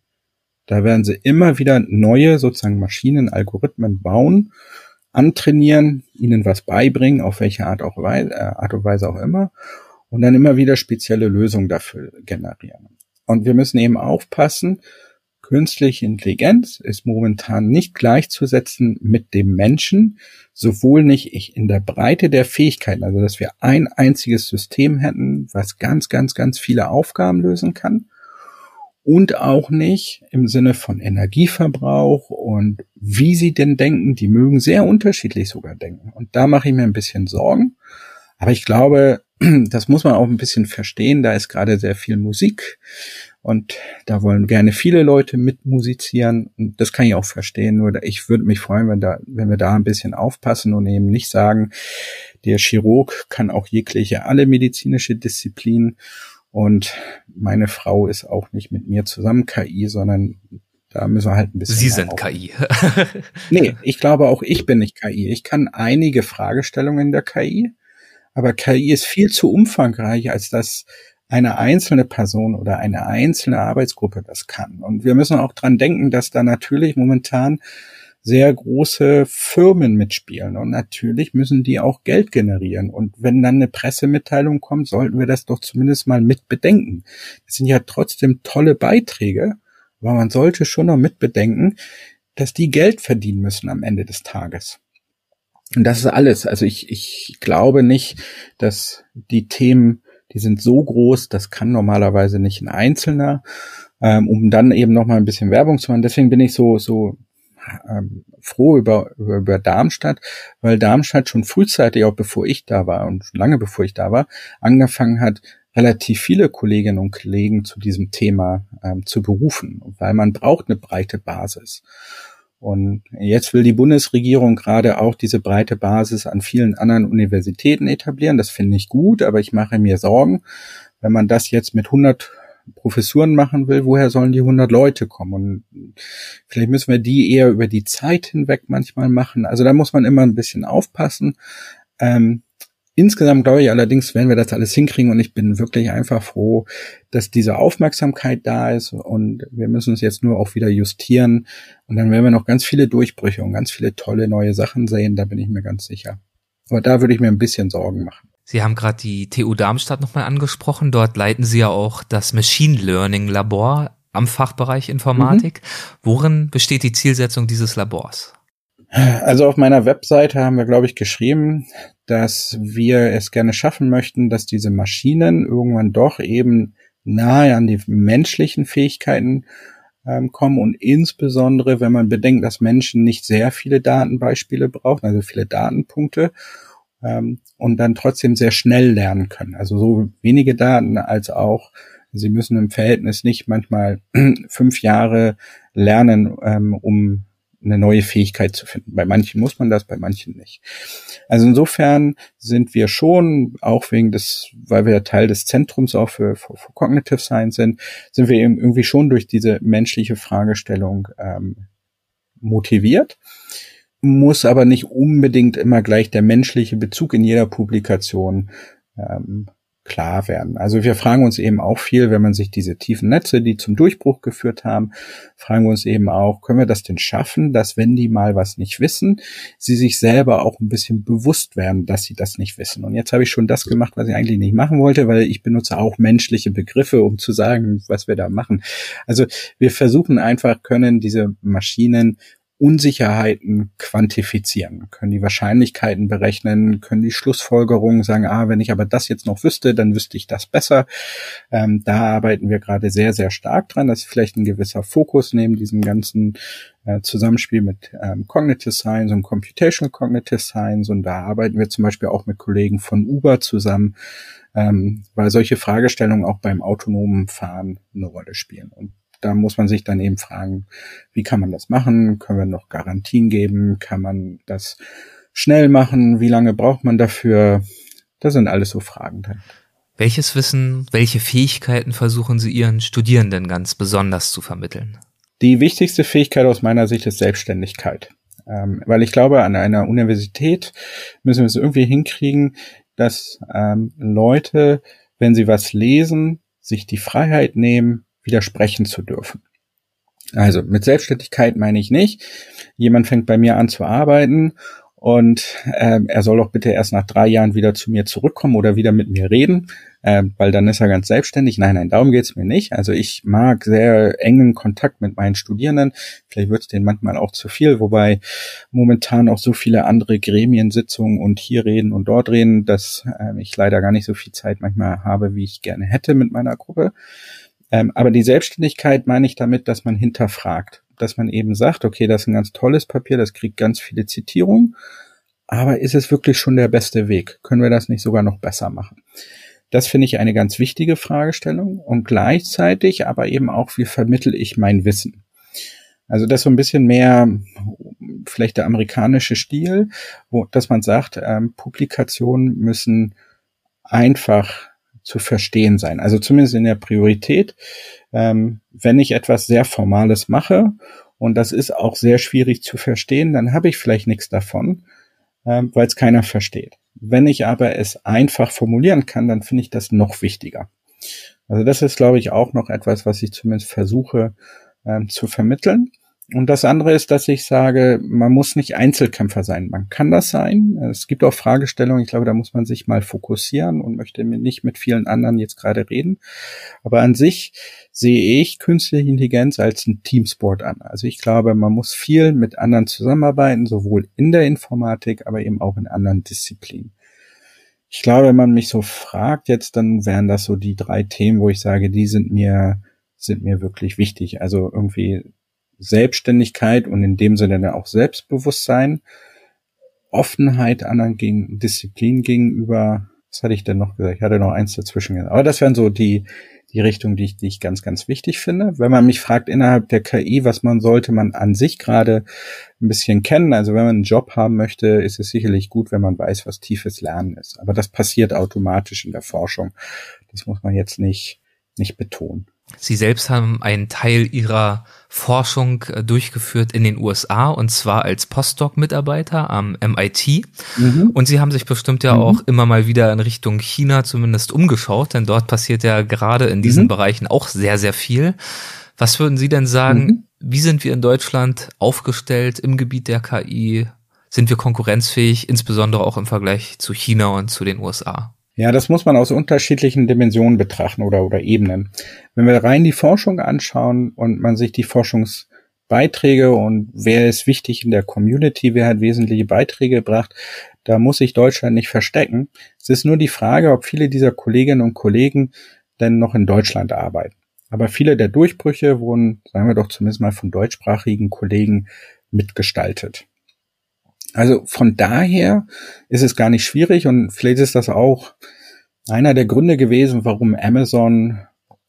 Da werden sie immer wieder neue sozusagen Maschinen, Algorithmen bauen, antrainieren, ihnen was beibringen, auf welche Art, auch, äh, Art und Weise auch immer, und dann immer wieder spezielle Lösungen dafür generieren. Und wir müssen eben aufpassen, Künstliche Intelligenz ist momentan nicht gleichzusetzen mit dem Menschen, sowohl nicht in der Breite der Fähigkeiten, also dass wir ein einziges System hätten, was ganz, ganz, ganz viele Aufgaben lösen kann, und auch nicht im Sinne von Energieverbrauch und wie sie denn denken, die mögen sehr unterschiedlich sogar denken. Und da mache ich mir ein bisschen Sorgen. Aber ich glaube, das muss man auch ein bisschen verstehen. Da ist gerade sehr viel Musik und da wollen gerne viele Leute mitmusizieren. Und das kann ich auch verstehen. Nur ich würde mich freuen, wenn da, wenn wir da ein bisschen aufpassen und eben nicht sagen, der Chirurg kann auch jegliche alle medizinische Disziplinen. Und meine Frau ist auch nicht mit mir zusammen KI, sondern da müssen wir halt ein bisschen. Sie sind auf. KI. nee, ich glaube auch ich bin nicht KI. Ich kann einige Fragestellungen der KI, aber KI ist viel zu umfangreich, als dass eine einzelne Person oder eine einzelne Arbeitsgruppe das kann. Und wir müssen auch dran denken, dass da natürlich momentan sehr große Firmen mitspielen. Und natürlich müssen die auch Geld generieren. Und wenn dann eine Pressemitteilung kommt, sollten wir das doch zumindest mal mit bedenken. Das sind ja trotzdem tolle Beiträge, aber man sollte schon noch mit bedenken, dass die Geld verdienen müssen am Ende des Tages. Und das ist alles. Also ich, ich glaube nicht, dass die Themen, die sind so groß, das kann normalerweise nicht ein Einzelner, ähm, um dann eben noch mal ein bisschen Werbung zu machen. Deswegen bin ich so, so ähm, froh über, über, über Darmstadt, weil Darmstadt schon frühzeitig, auch bevor ich da war und lange bevor ich da war, angefangen hat, relativ viele Kolleginnen und Kollegen zu diesem Thema ähm, zu berufen, weil man braucht eine breite Basis. Und jetzt will die Bundesregierung gerade auch diese breite Basis an vielen anderen Universitäten etablieren. Das finde ich gut, aber ich mache mir Sorgen, wenn man das jetzt mit 100 Professuren machen will, woher sollen die 100 Leute kommen? Und vielleicht müssen wir die eher über die Zeit hinweg manchmal machen. Also da muss man immer ein bisschen aufpassen. Ähm, insgesamt glaube ich allerdings, wenn wir das alles hinkriegen und ich bin wirklich einfach froh, dass diese Aufmerksamkeit da ist und wir müssen uns jetzt nur auch wieder justieren und dann werden wir noch ganz viele Durchbrüche und ganz viele tolle neue Sachen sehen, da bin ich mir ganz sicher. Aber da würde ich mir ein bisschen Sorgen machen. Sie haben gerade die TU Darmstadt nochmal angesprochen. Dort leiten Sie ja auch das Machine Learning Labor am Fachbereich Informatik. Mhm. Worin besteht die Zielsetzung dieses Labors? Also auf meiner Webseite haben wir, glaube ich, geschrieben, dass wir es gerne schaffen möchten, dass diese Maschinen irgendwann doch eben nahe an die menschlichen Fähigkeiten ähm, kommen und insbesondere, wenn man bedenkt, dass Menschen nicht sehr viele Datenbeispiele brauchen, also viele Datenpunkte ähm, und dann trotzdem sehr schnell lernen können. Also so wenige Daten als auch, sie müssen im Verhältnis nicht manchmal fünf Jahre lernen, ähm, um eine neue Fähigkeit zu finden. Bei manchen muss man das, bei manchen nicht. Also insofern sind wir schon, auch wegen des, weil wir Teil des Zentrums auch für, für, für Cognitive Science sind, sind wir eben irgendwie schon durch diese menschliche Fragestellung ähm, motiviert muss aber nicht unbedingt immer gleich der menschliche Bezug in jeder Publikation ähm, klar werden. Also wir fragen uns eben auch viel, wenn man sich diese tiefen Netze, die zum Durchbruch geführt haben, fragen wir uns eben auch, können wir das denn schaffen, dass wenn die mal was nicht wissen, sie sich selber auch ein bisschen bewusst werden, dass sie das nicht wissen. Und jetzt habe ich schon das gemacht, was ich eigentlich nicht machen wollte, weil ich benutze auch menschliche Begriffe, um zu sagen, was wir da machen. Also wir versuchen einfach, können diese Maschinen Unsicherheiten quantifizieren, können die Wahrscheinlichkeiten berechnen, können die Schlussfolgerungen sagen, ah, wenn ich aber das jetzt noch wüsste, dann wüsste ich das besser. Ähm, da arbeiten wir gerade sehr, sehr stark dran. Das ist vielleicht ein gewisser Fokus neben diesem ganzen äh, Zusammenspiel mit ähm, Cognitive Science und Computational Cognitive Science. Und da arbeiten wir zum Beispiel auch mit Kollegen von Uber zusammen, ähm, weil solche Fragestellungen auch beim autonomen Fahren eine Rolle spielen. Und da muss man sich dann eben fragen, wie kann man das machen? Können wir noch Garantien geben? Kann man das schnell machen? Wie lange braucht man dafür? Das sind alles so Fragen dann. Welches Wissen, welche Fähigkeiten versuchen Sie Ihren Studierenden ganz besonders zu vermitteln? Die wichtigste Fähigkeit aus meiner Sicht ist Selbstständigkeit. Ähm, weil ich glaube, an einer Universität müssen wir es irgendwie hinkriegen, dass ähm, Leute, wenn sie was lesen, sich die Freiheit nehmen, widersprechen zu dürfen. Also mit Selbstständigkeit meine ich nicht. Jemand fängt bei mir an zu arbeiten und äh, er soll doch bitte erst nach drei Jahren wieder zu mir zurückkommen oder wieder mit mir reden, äh, weil dann ist er ganz selbstständig. Nein, nein, darum geht's mir nicht. Also ich mag sehr engen Kontakt mit meinen Studierenden. Vielleicht wird es denen manchmal auch zu viel, wobei momentan auch so viele andere Gremiensitzungen und hier reden und dort reden, dass äh, ich leider gar nicht so viel Zeit manchmal habe, wie ich gerne hätte mit meiner Gruppe. Ähm, aber die Selbstständigkeit meine ich damit, dass man hinterfragt dass man eben sagt, okay, das ist ein ganz tolles Papier, das kriegt ganz viele Zitierungen, aber ist es wirklich schon der beste Weg? Können wir das nicht sogar noch besser machen? Das finde ich eine ganz wichtige Fragestellung und gleichzeitig aber eben auch, wie vermittel ich mein Wissen? Also das so ein bisschen mehr vielleicht der amerikanische Stil, wo, dass man sagt, ähm, Publikationen müssen einfach zu verstehen sein. Also zumindest in der Priorität. Ähm, wenn ich etwas sehr Formales mache und das ist auch sehr schwierig zu verstehen, dann habe ich vielleicht nichts davon, ähm, weil es keiner versteht. Wenn ich aber es einfach formulieren kann, dann finde ich das noch wichtiger. Also das ist, glaube ich, auch noch etwas, was ich zumindest versuche ähm, zu vermitteln. Und das andere ist, dass ich sage, man muss nicht Einzelkämpfer sein. Man kann das sein. Es gibt auch Fragestellungen, ich glaube, da muss man sich mal fokussieren und möchte nicht mit vielen anderen jetzt gerade reden. Aber an sich sehe ich künstliche Intelligenz als ein Teamsport an. Also ich glaube, man muss viel mit anderen zusammenarbeiten, sowohl in der Informatik, aber eben auch in anderen Disziplinen. Ich glaube, wenn man mich so fragt jetzt, dann wären das so die drei Themen, wo ich sage, die sind mir sind mir wirklich wichtig. Also irgendwie Selbstständigkeit und in dem Sinne dann auch Selbstbewusstsein, Offenheit anderen gegen, Disziplin gegenüber. Was hatte ich denn noch gesagt? Ich hatte noch eins dazwischen. Aber das wären so die, die Richtung, die ich, die ich ganz, ganz wichtig finde. Wenn man mich fragt innerhalb der KI, was man sollte man an sich gerade ein bisschen kennen. Also wenn man einen Job haben möchte, ist es sicherlich gut, wenn man weiß, was tiefes Lernen ist. Aber das passiert automatisch in der Forschung. Das muss man jetzt nicht, nicht betonen. Sie selbst haben einen Teil Ihrer Forschung äh, durchgeführt in den USA und zwar als Postdoc-Mitarbeiter am MIT. Mhm. Und Sie haben sich bestimmt ja mhm. auch immer mal wieder in Richtung China zumindest umgeschaut, denn dort passiert ja gerade in diesen mhm. Bereichen auch sehr, sehr viel. Was würden Sie denn sagen, mhm. wie sind wir in Deutschland aufgestellt im Gebiet der KI? Sind wir konkurrenzfähig, insbesondere auch im Vergleich zu China und zu den USA? Ja, das muss man aus unterschiedlichen Dimensionen betrachten oder, oder Ebenen. Wenn wir rein die Forschung anschauen und man sich die Forschungsbeiträge und wer ist wichtig in der Community, wer hat wesentliche Beiträge gebracht, da muss sich Deutschland nicht verstecken. Es ist nur die Frage, ob viele dieser Kolleginnen und Kollegen denn noch in Deutschland arbeiten. Aber viele der Durchbrüche wurden, sagen wir doch zumindest mal von deutschsprachigen Kollegen mitgestaltet. Also von daher ist es gar nicht schwierig und vielleicht ist das auch einer der Gründe gewesen, warum Amazon,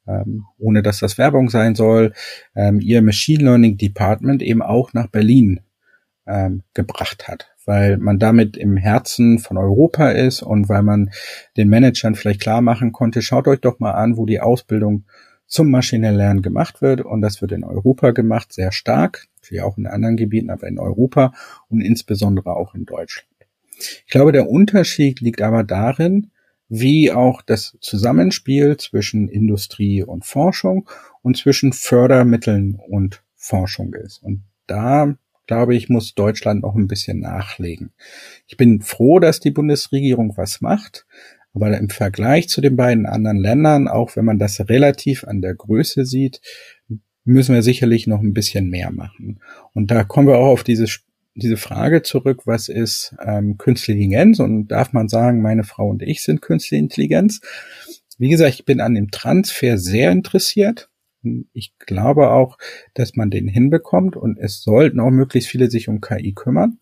ähm, ohne dass das Werbung sein soll, ähm, ihr Machine Learning Department eben auch nach Berlin ähm, gebracht hat, weil man damit im Herzen von Europa ist und weil man den Managern vielleicht klar machen konnte, schaut euch doch mal an, wo die Ausbildung zum maschinellen Lernen gemacht wird und das wird in Europa gemacht, sehr stark natürlich auch in anderen Gebieten, aber in Europa und insbesondere auch in Deutschland. Ich glaube, der Unterschied liegt aber darin, wie auch das Zusammenspiel zwischen Industrie und Forschung und zwischen Fördermitteln und Forschung ist. Und da, glaube ich, muss Deutschland noch ein bisschen nachlegen. Ich bin froh, dass die Bundesregierung was macht, aber im Vergleich zu den beiden anderen Ländern, auch wenn man das relativ an der Größe sieht, müssen wir sicherlich noch ein bisschen mehr machen. Und da kommen wir auch auf diese, diese Frage zurück, was ist ähm, künstliche Intelligenz? Und darf man sagen, meine Frau und ich sind künstliche Intelligenz? Wie gesagt, ich bin an dem Transfer sehr interessiert. Ich glaube auch, dass man den hinbekommt und es sollten auch möglichst viele sich um KI kümmern.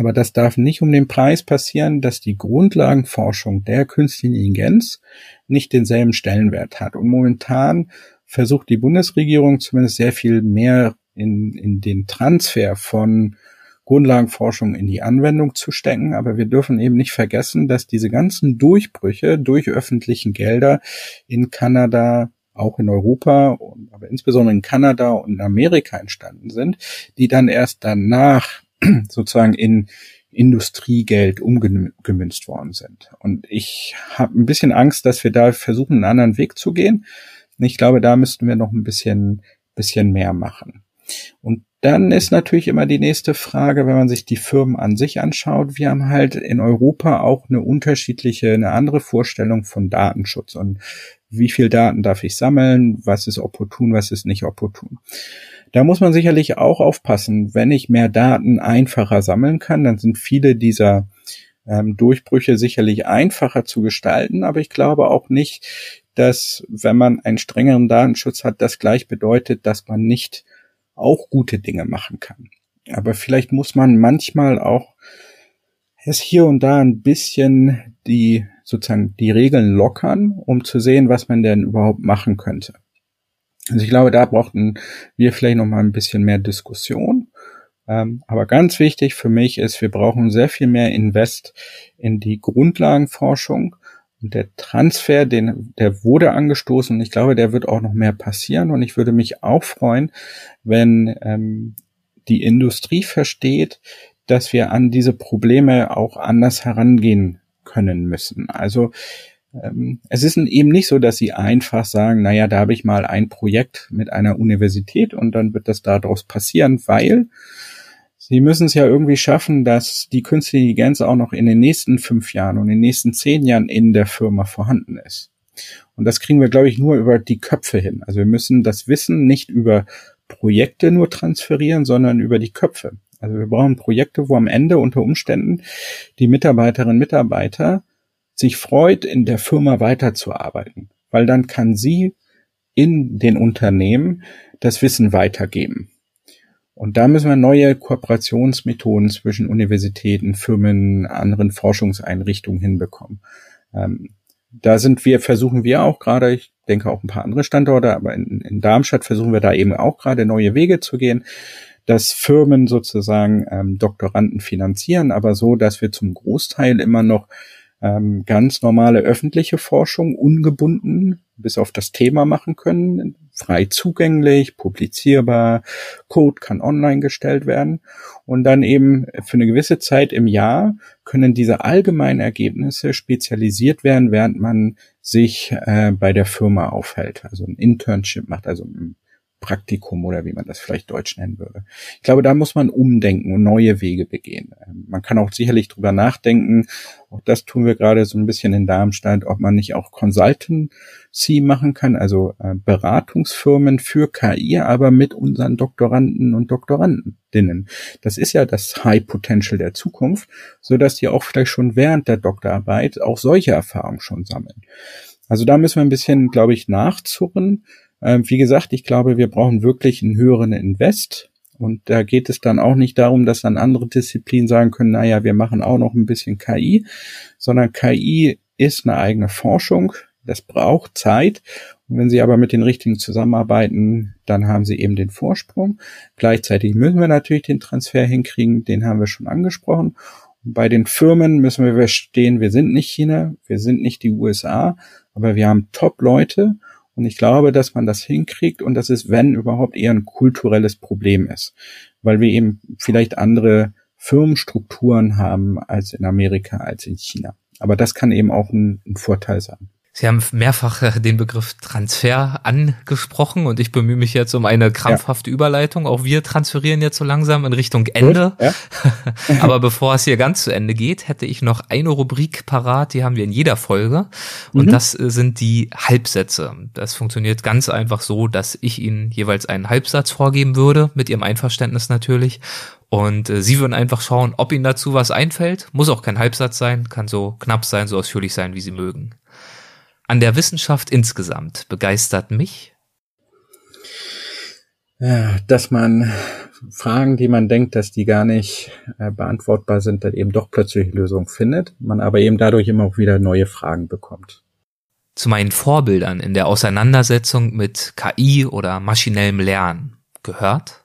Aber das darf nicht um den Preis passieren, dass die Grundlagenforschung der künstlichen Intelligenz nicht denselben Stellenwert hat. Und momentan versucht die Bundesregierung zumindest sehr viel mehr in, in den Transfer von Grundlagenforschung in die Anwendung zu stecken. Aber wir dürfen eben nicht vergessen, dass diese ganzen Durchbrüche durch öffentlichen Gelder in Kanada, auch in Europa, aber insbesondere in Kanada und Amerika entstanden sind, die dann erst danach sozusagen in Industriegeld umgemünzt worden sind. Und ich habe ein bisschen Angst, dass wir da versuchen, einen anderen Weg zu gehen. Ich glaube, da müssten wir noch ein bisschen, bisschen mehr machen. Und dann ist natürlich immer die nächste Frage, wenn man sich die Firmen an sich anschaut. Wir haben halt in Europa auch eine unterschiedliche, eine andere Vorstellung von Datenschutz und wie viel Daten darf ich sammeln, was ist opportun, was ist nicht opportun. Da muss man sicherlich auch aufpassen, wenn ich mehr Daten einfacher sammeln kann, dann sind viele dieser ähm, Durchbrüche sicherlich einfacher zu gestalten, aber ich glaube auch nicht, dass wenn man einen strengeren Datenschutz hat, das gleich bedeutet, dass man nicht auch gute Dinge machen kann. Aber vielleicht muss man manchmal auch es hier und da ein bisschen die sozusagen die Regeln lockern, um zu sehen, was man denn überhaupt machen könnte. Also ich glaube, da brauchten wir vielleicht noch mal ein bisschen mehr Diskussion. Ähm, aber ganz wichtig für mich ist, wir brauchen sehr viel mehr Invest in die Grundlagenforschung und der Transfer, den, der wurde angestoßen und ich glaube, der wird auch noch mehr passieren. Und ich würde mich auch freuen, wenn ähm, die Industrie versteht, dass wir an diese Probleme auch anders herangehen können müssen. Also es ist eben nicht so, dass sie einfach sagen, naja, da habe ich mal ein Projekt mit einer Universität und dann wird das daraus passieren, weil Sie müssen es ja irgendwie schaffen, dass die künstliche Intelligenz auch noch in den nächsten fünf Jahren und in den nächsten zehn Jahren in der Firma vorhanden ist. Und das kriegen wir, glaube ich, nur über die Köpfe hin. Also wir müssen das Wissen nicht über Projekte nur transferieren, sondern über die Köpfe. Also wir brauchen Projekte, wo am Ende unter Umständen die Mitarbeiterinnen und Mitarbeiter sich freut, in der Firma weiterzuarbeiten, weil dann kann sie in den Unternehmen das Wissen weitergeben. Und da müssen wir neue Kooperationsmethoden zwischen Universitäten, Firmen, anderen Forschungseinrichtungen hinbekommen. Ähm, da sind wir, versuchen wir auch gerade, ich denke auch ein paar andere Standorte, aber in, in Darmstadt versuchen wir da eben auch gerade neue Wege zu gehen, dass Firmen sozusagen ähm, Doktoranden finanzieren, aber so, dass wir zum Großteil immer noch ähm, ganz normale öffentliche Forschung ungebunden bis auf das Thema machen können, frei zugänglich, publizierbar, Code kann online gestellt werden. Und dann eben für eine gewisse Zeit im Jahr können diese allgemeinen Ergebnisse spezialisiert werden, während man sich äh, bei der Firma aufhält, also ein Internship macht, also Praktikum oder wie man das vielleicht deutsch nennen würde. Ich glaube, da muss man umdenken und neue Wege begehen. Ähm, man kann auch sicherlich drüber nachdenken, auch das tun wir gerade so ein bisschen in Darmstadt, ob man nicht auch Consultancy machen kann, also äh, Beratungsfirmen für KI, aber mit unseren Doktoranden und Doktorandinnen. Das ist ja das High Potential der Zukunft, so dass die auch vielleicht schon während der Doktorarbeit auch solche Erfahrungen schon sammeln. Also da müssen wir ein bisschen, glaube ich, nachzurren ähm, wie gesagt, ich glaube, wir brauchen wirklich einen höheren Invest. Und da geht es dann auch nicht darum, dass dann andere Disziplinen sagen können, naja, wir machen auch noch ein bisschen KI, sondern KI ist eine eigene Forschung. Das braucht Zeit. Und wenn Sie aber mit den richtigen zusammenarbeiten, dann haben Sie eben den Vorsprung. Gleichzeitig müssen wir natürlich den Transfer hinkriegen. Den haben wir schon angesprochen. Und bei den Firmen müssen wir verstehen, wir sind nicht China, wir sind nicht die USA, aber wir haben Top-Leute und ich glaube, dass man das hinkriegt und dass es, wenn überhaupt, eher ein kulturelles Problem ist, weil wir eben vielleicht andere Firmenstrukturen haben als in Amerika, als in China. Aber das kann eben auch ein, ein Vorteil sein. Sie haben mehrfach äh, den Begriff Transfer angesprochen und ich bemühe mich jetzt um eine krampfhafte ja. Überleitung. Auch wir transferieren jetzt so langsam in Richtung Ende. ja. Aber bevor es hier ganz zu Ende geht, hätte ich noch eine Rubrik parat, die haben wir in jeder Folge. Und mhm. das äh, sind die Halbsätze. Das funktioniert ganz einfach so, dass ich Ihnen jeweils einen Halbsatz vorgeben würde, mit Ihrem Einverständnis natürlich. Und äh, Sie würden einfach schauen, ob Ihnen dazu was einfällt. Muss auch kein Halbsatz sein, kann so knapp sein, so ausführlich sein, wie Sie mögen an der Wissenschaft insgesamt begeistert mich? Dass man Fragen, die man denkt, dass die gar nicht äh, beantwortbar sind, dann eben doch plötzlich Lösungen findet, man aber eben dadurch immer auch wieder neue Fragen bekommt. zu meinen Vorbildern in der Auseinandersetzung mit KI oder maschinellem Lernen gehört?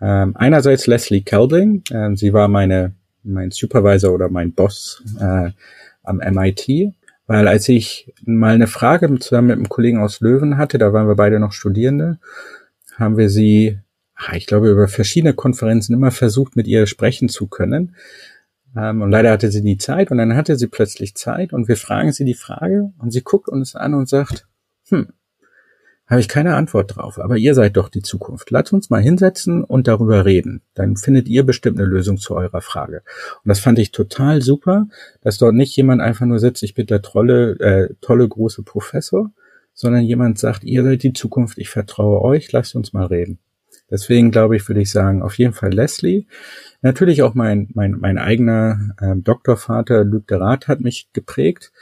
Ähm, einerseits Leslie Kelding. Ähm, sie war meine, mein Supervisor oder mein Boss äh, am MIT. Weil als ich mal eine Frage zusammen mit einem Kollegen aus Löwen hatte, da waren wir beide noch Studierende, haben wir sie, ah, ich glaube, über verschiedene Konferenzen immer versucht, mit ihr sprechen zu können. Ähm, und leider hatte sie nie Zeit. Und dann hatte sie plötzlich Zeit. Und wir fragen sie die Frage. Und sie guckt uns an und sagt, hm, habe ich keine Antwort drauf, aber ihr seid doch die Zukunft. Lasst uns mal hinsetzen und darüber reden. Dann findet ihr bestimmt eine Lösung zu eurer Frage. Und das fand ich total super, dass dort nicht jemand einfach nur sitzt, ich bin der tolle, äh, tolle große Professor, sondern jemand sagt, ihr seid die Zukunft, ich vertraue euch, lasst uns mal reden. Deswegen glaube ich, würde ich sagen, auf jeden Fall Leslie. Natürlich auch mein, mein, mein eigener äh, Doktorvater Luc de Rath hat mich geprägt.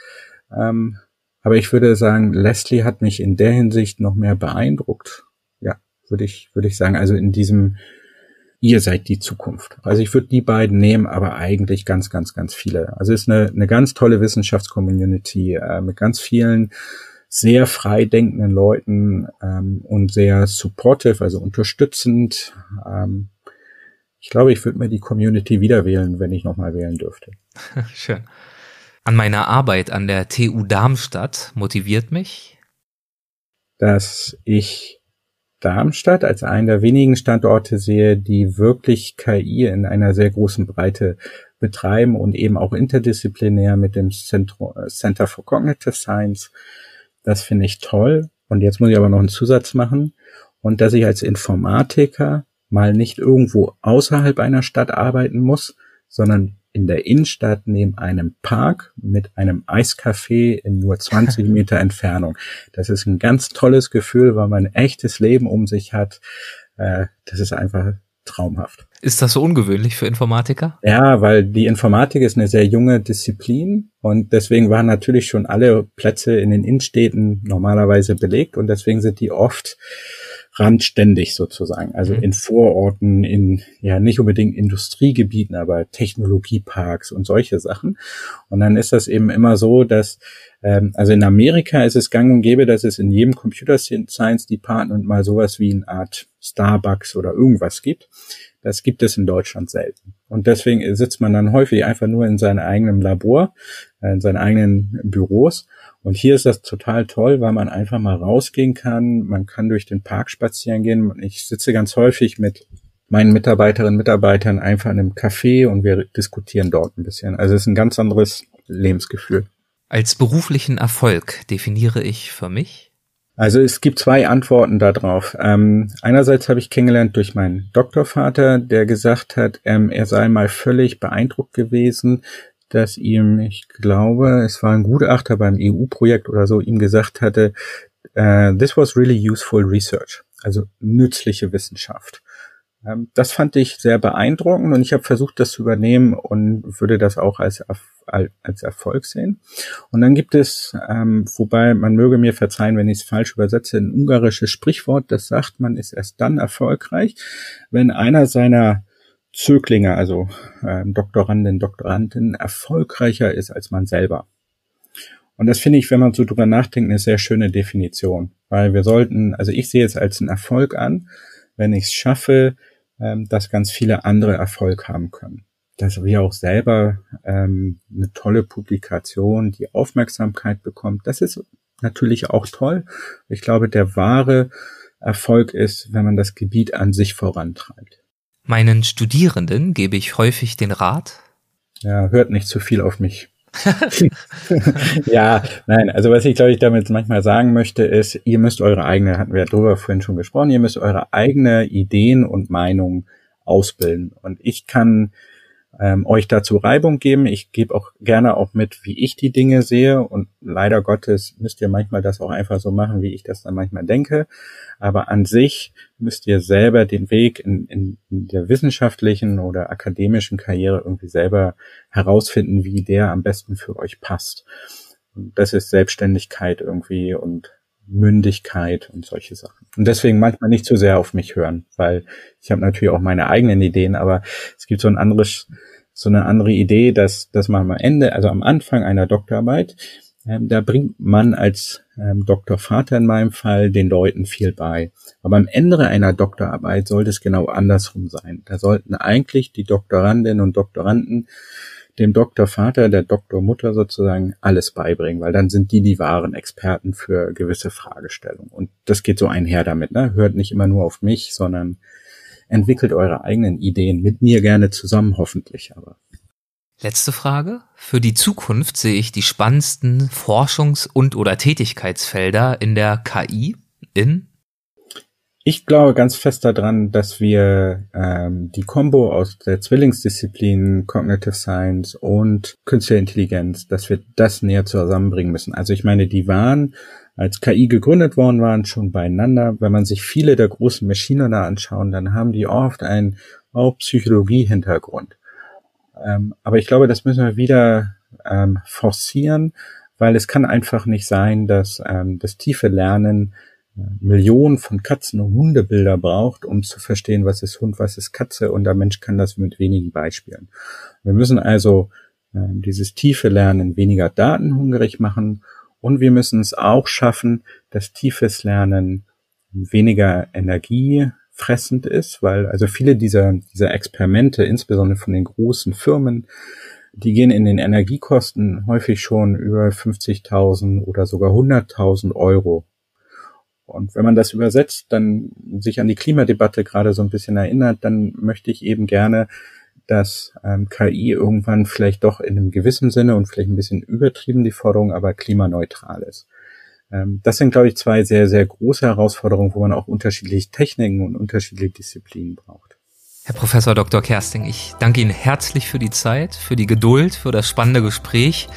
Ähm, aber ich würde sagen, Leslie hat mich in der Hinsicht noch mehr beeindruckt. Ja, würde ich, würde ich sagen. Also in diesem, ihr seid die Zukunft. Also ich würde die beiden nehmen, aber eigentlich ganz, ganz, ganz viele. Also es ist eine, eine ganz tolle Wissenschaftscommunity äh, mit ganz vielen sehr frei denkenden Leuten ähm, und sehr supportive, also unterstützend. Ähm, ich glaube, ich würde mir die Community wieder wählen, wenn ich nochmal wählen dürfte. Schön an meiner Arbeit an der TU Darmstadt motiviert mich? Dass ich Darmstadt als einen der wenigen Standorte sehe, die wirklich KI in einer sehr großen Breite betreiben und eben auch interdisziplinär mit dem Center for Cognitive Science. Das finde ich toll. Und jetzt muss ich aber noch einen Zusatz machen. Und dass ich als Informatiker mal nicht irgendwo außerhalb einer Stadt arbeiten muss, sondern in der Innenstadt neben einem Park mit einem Eiscafé in nur 20 Meter Entfernung. Das ist ein ganz tolles Gefühl, weil man ein echtes Leben um sich hat. Äh, das ist einfach traumhaft. Ist das so ungewöhnlich für Informatiker? Ja, weil die Informatik ist eine sehr junge Disziplin und deswegen waren natürlich schon alle Plätze in den Innenstädten normalerweise belegt und deswegen sind die oft randständig sozusagen. Also mhm. in Vororten, in ja nicht unbedingt Industriegebieten, aber Technologieparks und solche Sachen. Und dann ist das eben immer so, dass ähm, also in Amerika ist es gang und gäbe, dass es in jedem Computer Science Department mal sowas wie eine Art Starbucks oder irgendwas gibt. Das gibt es in Deutschland selten. Und deswegen sitzt man dann häufig einfach nur in seinem eigenen Labor, äh, in seinen eigenen Büros und hier ist das total toll, weil man einfach mal rausgehen kann. Man kann durch den Park spazieren gehen. Ich sitze ganz häufig mit meinen Mitarbeiterinnen und Mitarbeitern einfach in einem Café und wir diskutieren dort ein bisschen. Also es ist ein ganz anderes Lebensgefühl. Als beruflichen Erfolg definiere ich für mich? Also es gibt zwei Antworten darauf. Ähm, einerseits habe ich kennengelernt durch meinen Doktorvater, der gesagt hat, ähm, er sei mal völlig beeindruckt gewesen, dass ihm, ich glaube, es war ein Gutachter beim EU-Projekt oder so, ihm gesagt hatte, uh, this was really useful research, also nützliche Wissenschaft. Ähm, das fand ich sehr beeindruckend und ich habe versucht, das zu übernehmen und würde das auch als, als Erfolg sehen. Und dann gibt es, ähm, wobei man möge mir verzeihen, wenn ich es falsch übersetze, ein ungarisches Sprichwort, das sagt, man ist erst dann erfolgreich, wenn einer seiner Zöglinge, also ähm, Doktorandin, Doktorandin, erfolgreicher ist als man selber. Und das finde ich, wenn man so drüber nachdenkt, eine sehr schöne Definition. Weil wir sollten, also ich sehe es als einen Erfolg an, wenn ich es schaffe, ähm, dass ganz viele andere Erfolg haben können. Dass wir auch selber ähm, eine tolle Publikation, die Aufmerksamkeit bekommt, das ist natürlich auch toll. Ich glaube, der wahre Erfolg ist, wenn man das Gebiet an sich vorantreibt. Meinen Studierenden gebe ich häufig den Rat. Ja, hört nicht zu viel auf mich. ja, nein, also was ich glaube ich damit manchmal sagen möchte, ist, ihr müsst eure eigene, hatten wir ja drüber vorhin schon gesprochen, ihr müsst eure eigene Ideen und Meinungen ausbilden. Und ich kann ähm, euch dazu Reibung geben. Ich gebe auch gerne auch mit, wie ich die Dinge sehe. Und leider Gottes müsst ihr manchmal das auch einfach so machen, wie ich das dann manchmal denke. Aber an sich müsst ihr selber den Weg in, in, der wissenschaftlichen oder akademischen Karriere irgendwie selber herausfinden, wie der am besten für euch passt. Und das ist Selbstständigkeit irgendwie und Mündigkeit und solche Sachen. Und deswegen manchmal nicht zu sehr auf mich hören, weil ich habe natürlich auch meine eigenen Ideen, aber es gibt so ein anderes, so eine andere Idee, dass, dass man am Ende, also am Anfang einer Doktorarbeit, ähm, da bringt man als ähm, Doktor Vater in meinem Fall den Leuten viel bei. Aber am Ende einer Doktorarbeit sollte es genau andersrum sein. Da sollten eigentlich die Doktorandinnen und Doktoranden dem Doktorvater, der Doktormutter sozusagen alles beibringen, weil dann sind die die wahren Experten für gewisse Fragestellungen. Und das geht so einher damit. Ne? Hört nicht immer nur auf mich, sondern entwickelt eure eigenen Ideen mit mir gerne zusammen, hoffentlich aber. Letzte Frage. Für die Zukunft sehe ich die spannendsten Forschungs- und oder Tätigkeitsfelder in der KI in ich glaube ganz fest daran, dass wir ähm, die Combo aus der Zwillingsdisziplin Cognitive Science und Künstliche Intelligenz, dass wir das näher zusammenbringen müssen. Also ich meine, die waren, als KI gegründet worden waren, schon beieinander. Wenn man sich viele der großen Maschinen da anschauen, dann haben die oft einen auch Psychologie-Hintergrund. Ähm, aber ich glaube, das müssen wir wieder ähm, forcieren, weil es kann einfach nicht sein, dass ähm, das tiefe Lernen Millionen von Katzen- und Hundebilder braucht, um zu verstehen, was ist Hund, was ist Katze und der Mensch kann das mit wenigen Beispielen. Wir müssen also äh, dieses tiefe Lernen weniger datenhungrig machen und wir müssen es auch schaffen, dass tiefes Lernen weniger energiefressend ist, weil also viele dieser, dieser Experimente, insbesondere von den großen Firmen, die gehen in den Energiekosten häufig schon über 50.000 oder sogar 100.000 Euro und wenn man das übersetzt, dann sich an die Klimadebatte gerade so ein bisschen erinnert, dann möchte ich eben gerne, dass ähm, KI irgendwann vielleicht doch in einem gewissen Sinne und vielleicht ein bisschen übertrieben die Forderung, aber klimaneutral ist. Ähm, das sind, glaube ich, zwei sehr, sehr große Herausforderungen, wo man auch unterschiedliche Techniken und unterschiedliche Disziplinen braucht. Herr Professor Dr. Kersting, ich danke Ihnen herzlich für die Zeit, für die Geduld, für das spannende Gespräch.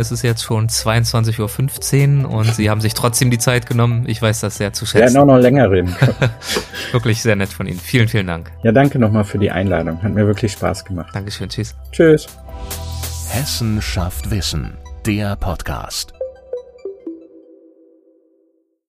Es ist jetzt schon 22.15 Uhr und Sie haben sich trotzdem die Zeit genommen. Ich weiß das sehr zu schätzen. Wir werden auch noch länger reden. wirklich sehr nett von Ihnen. Vielen, vielen Dank. Ja, danke nochmal für die Einladung. Hat mir wirklich Spaß gemacht. Dankeschön. Tschüss. Tschüss. Hessen schafft Wissen. Der Podcast.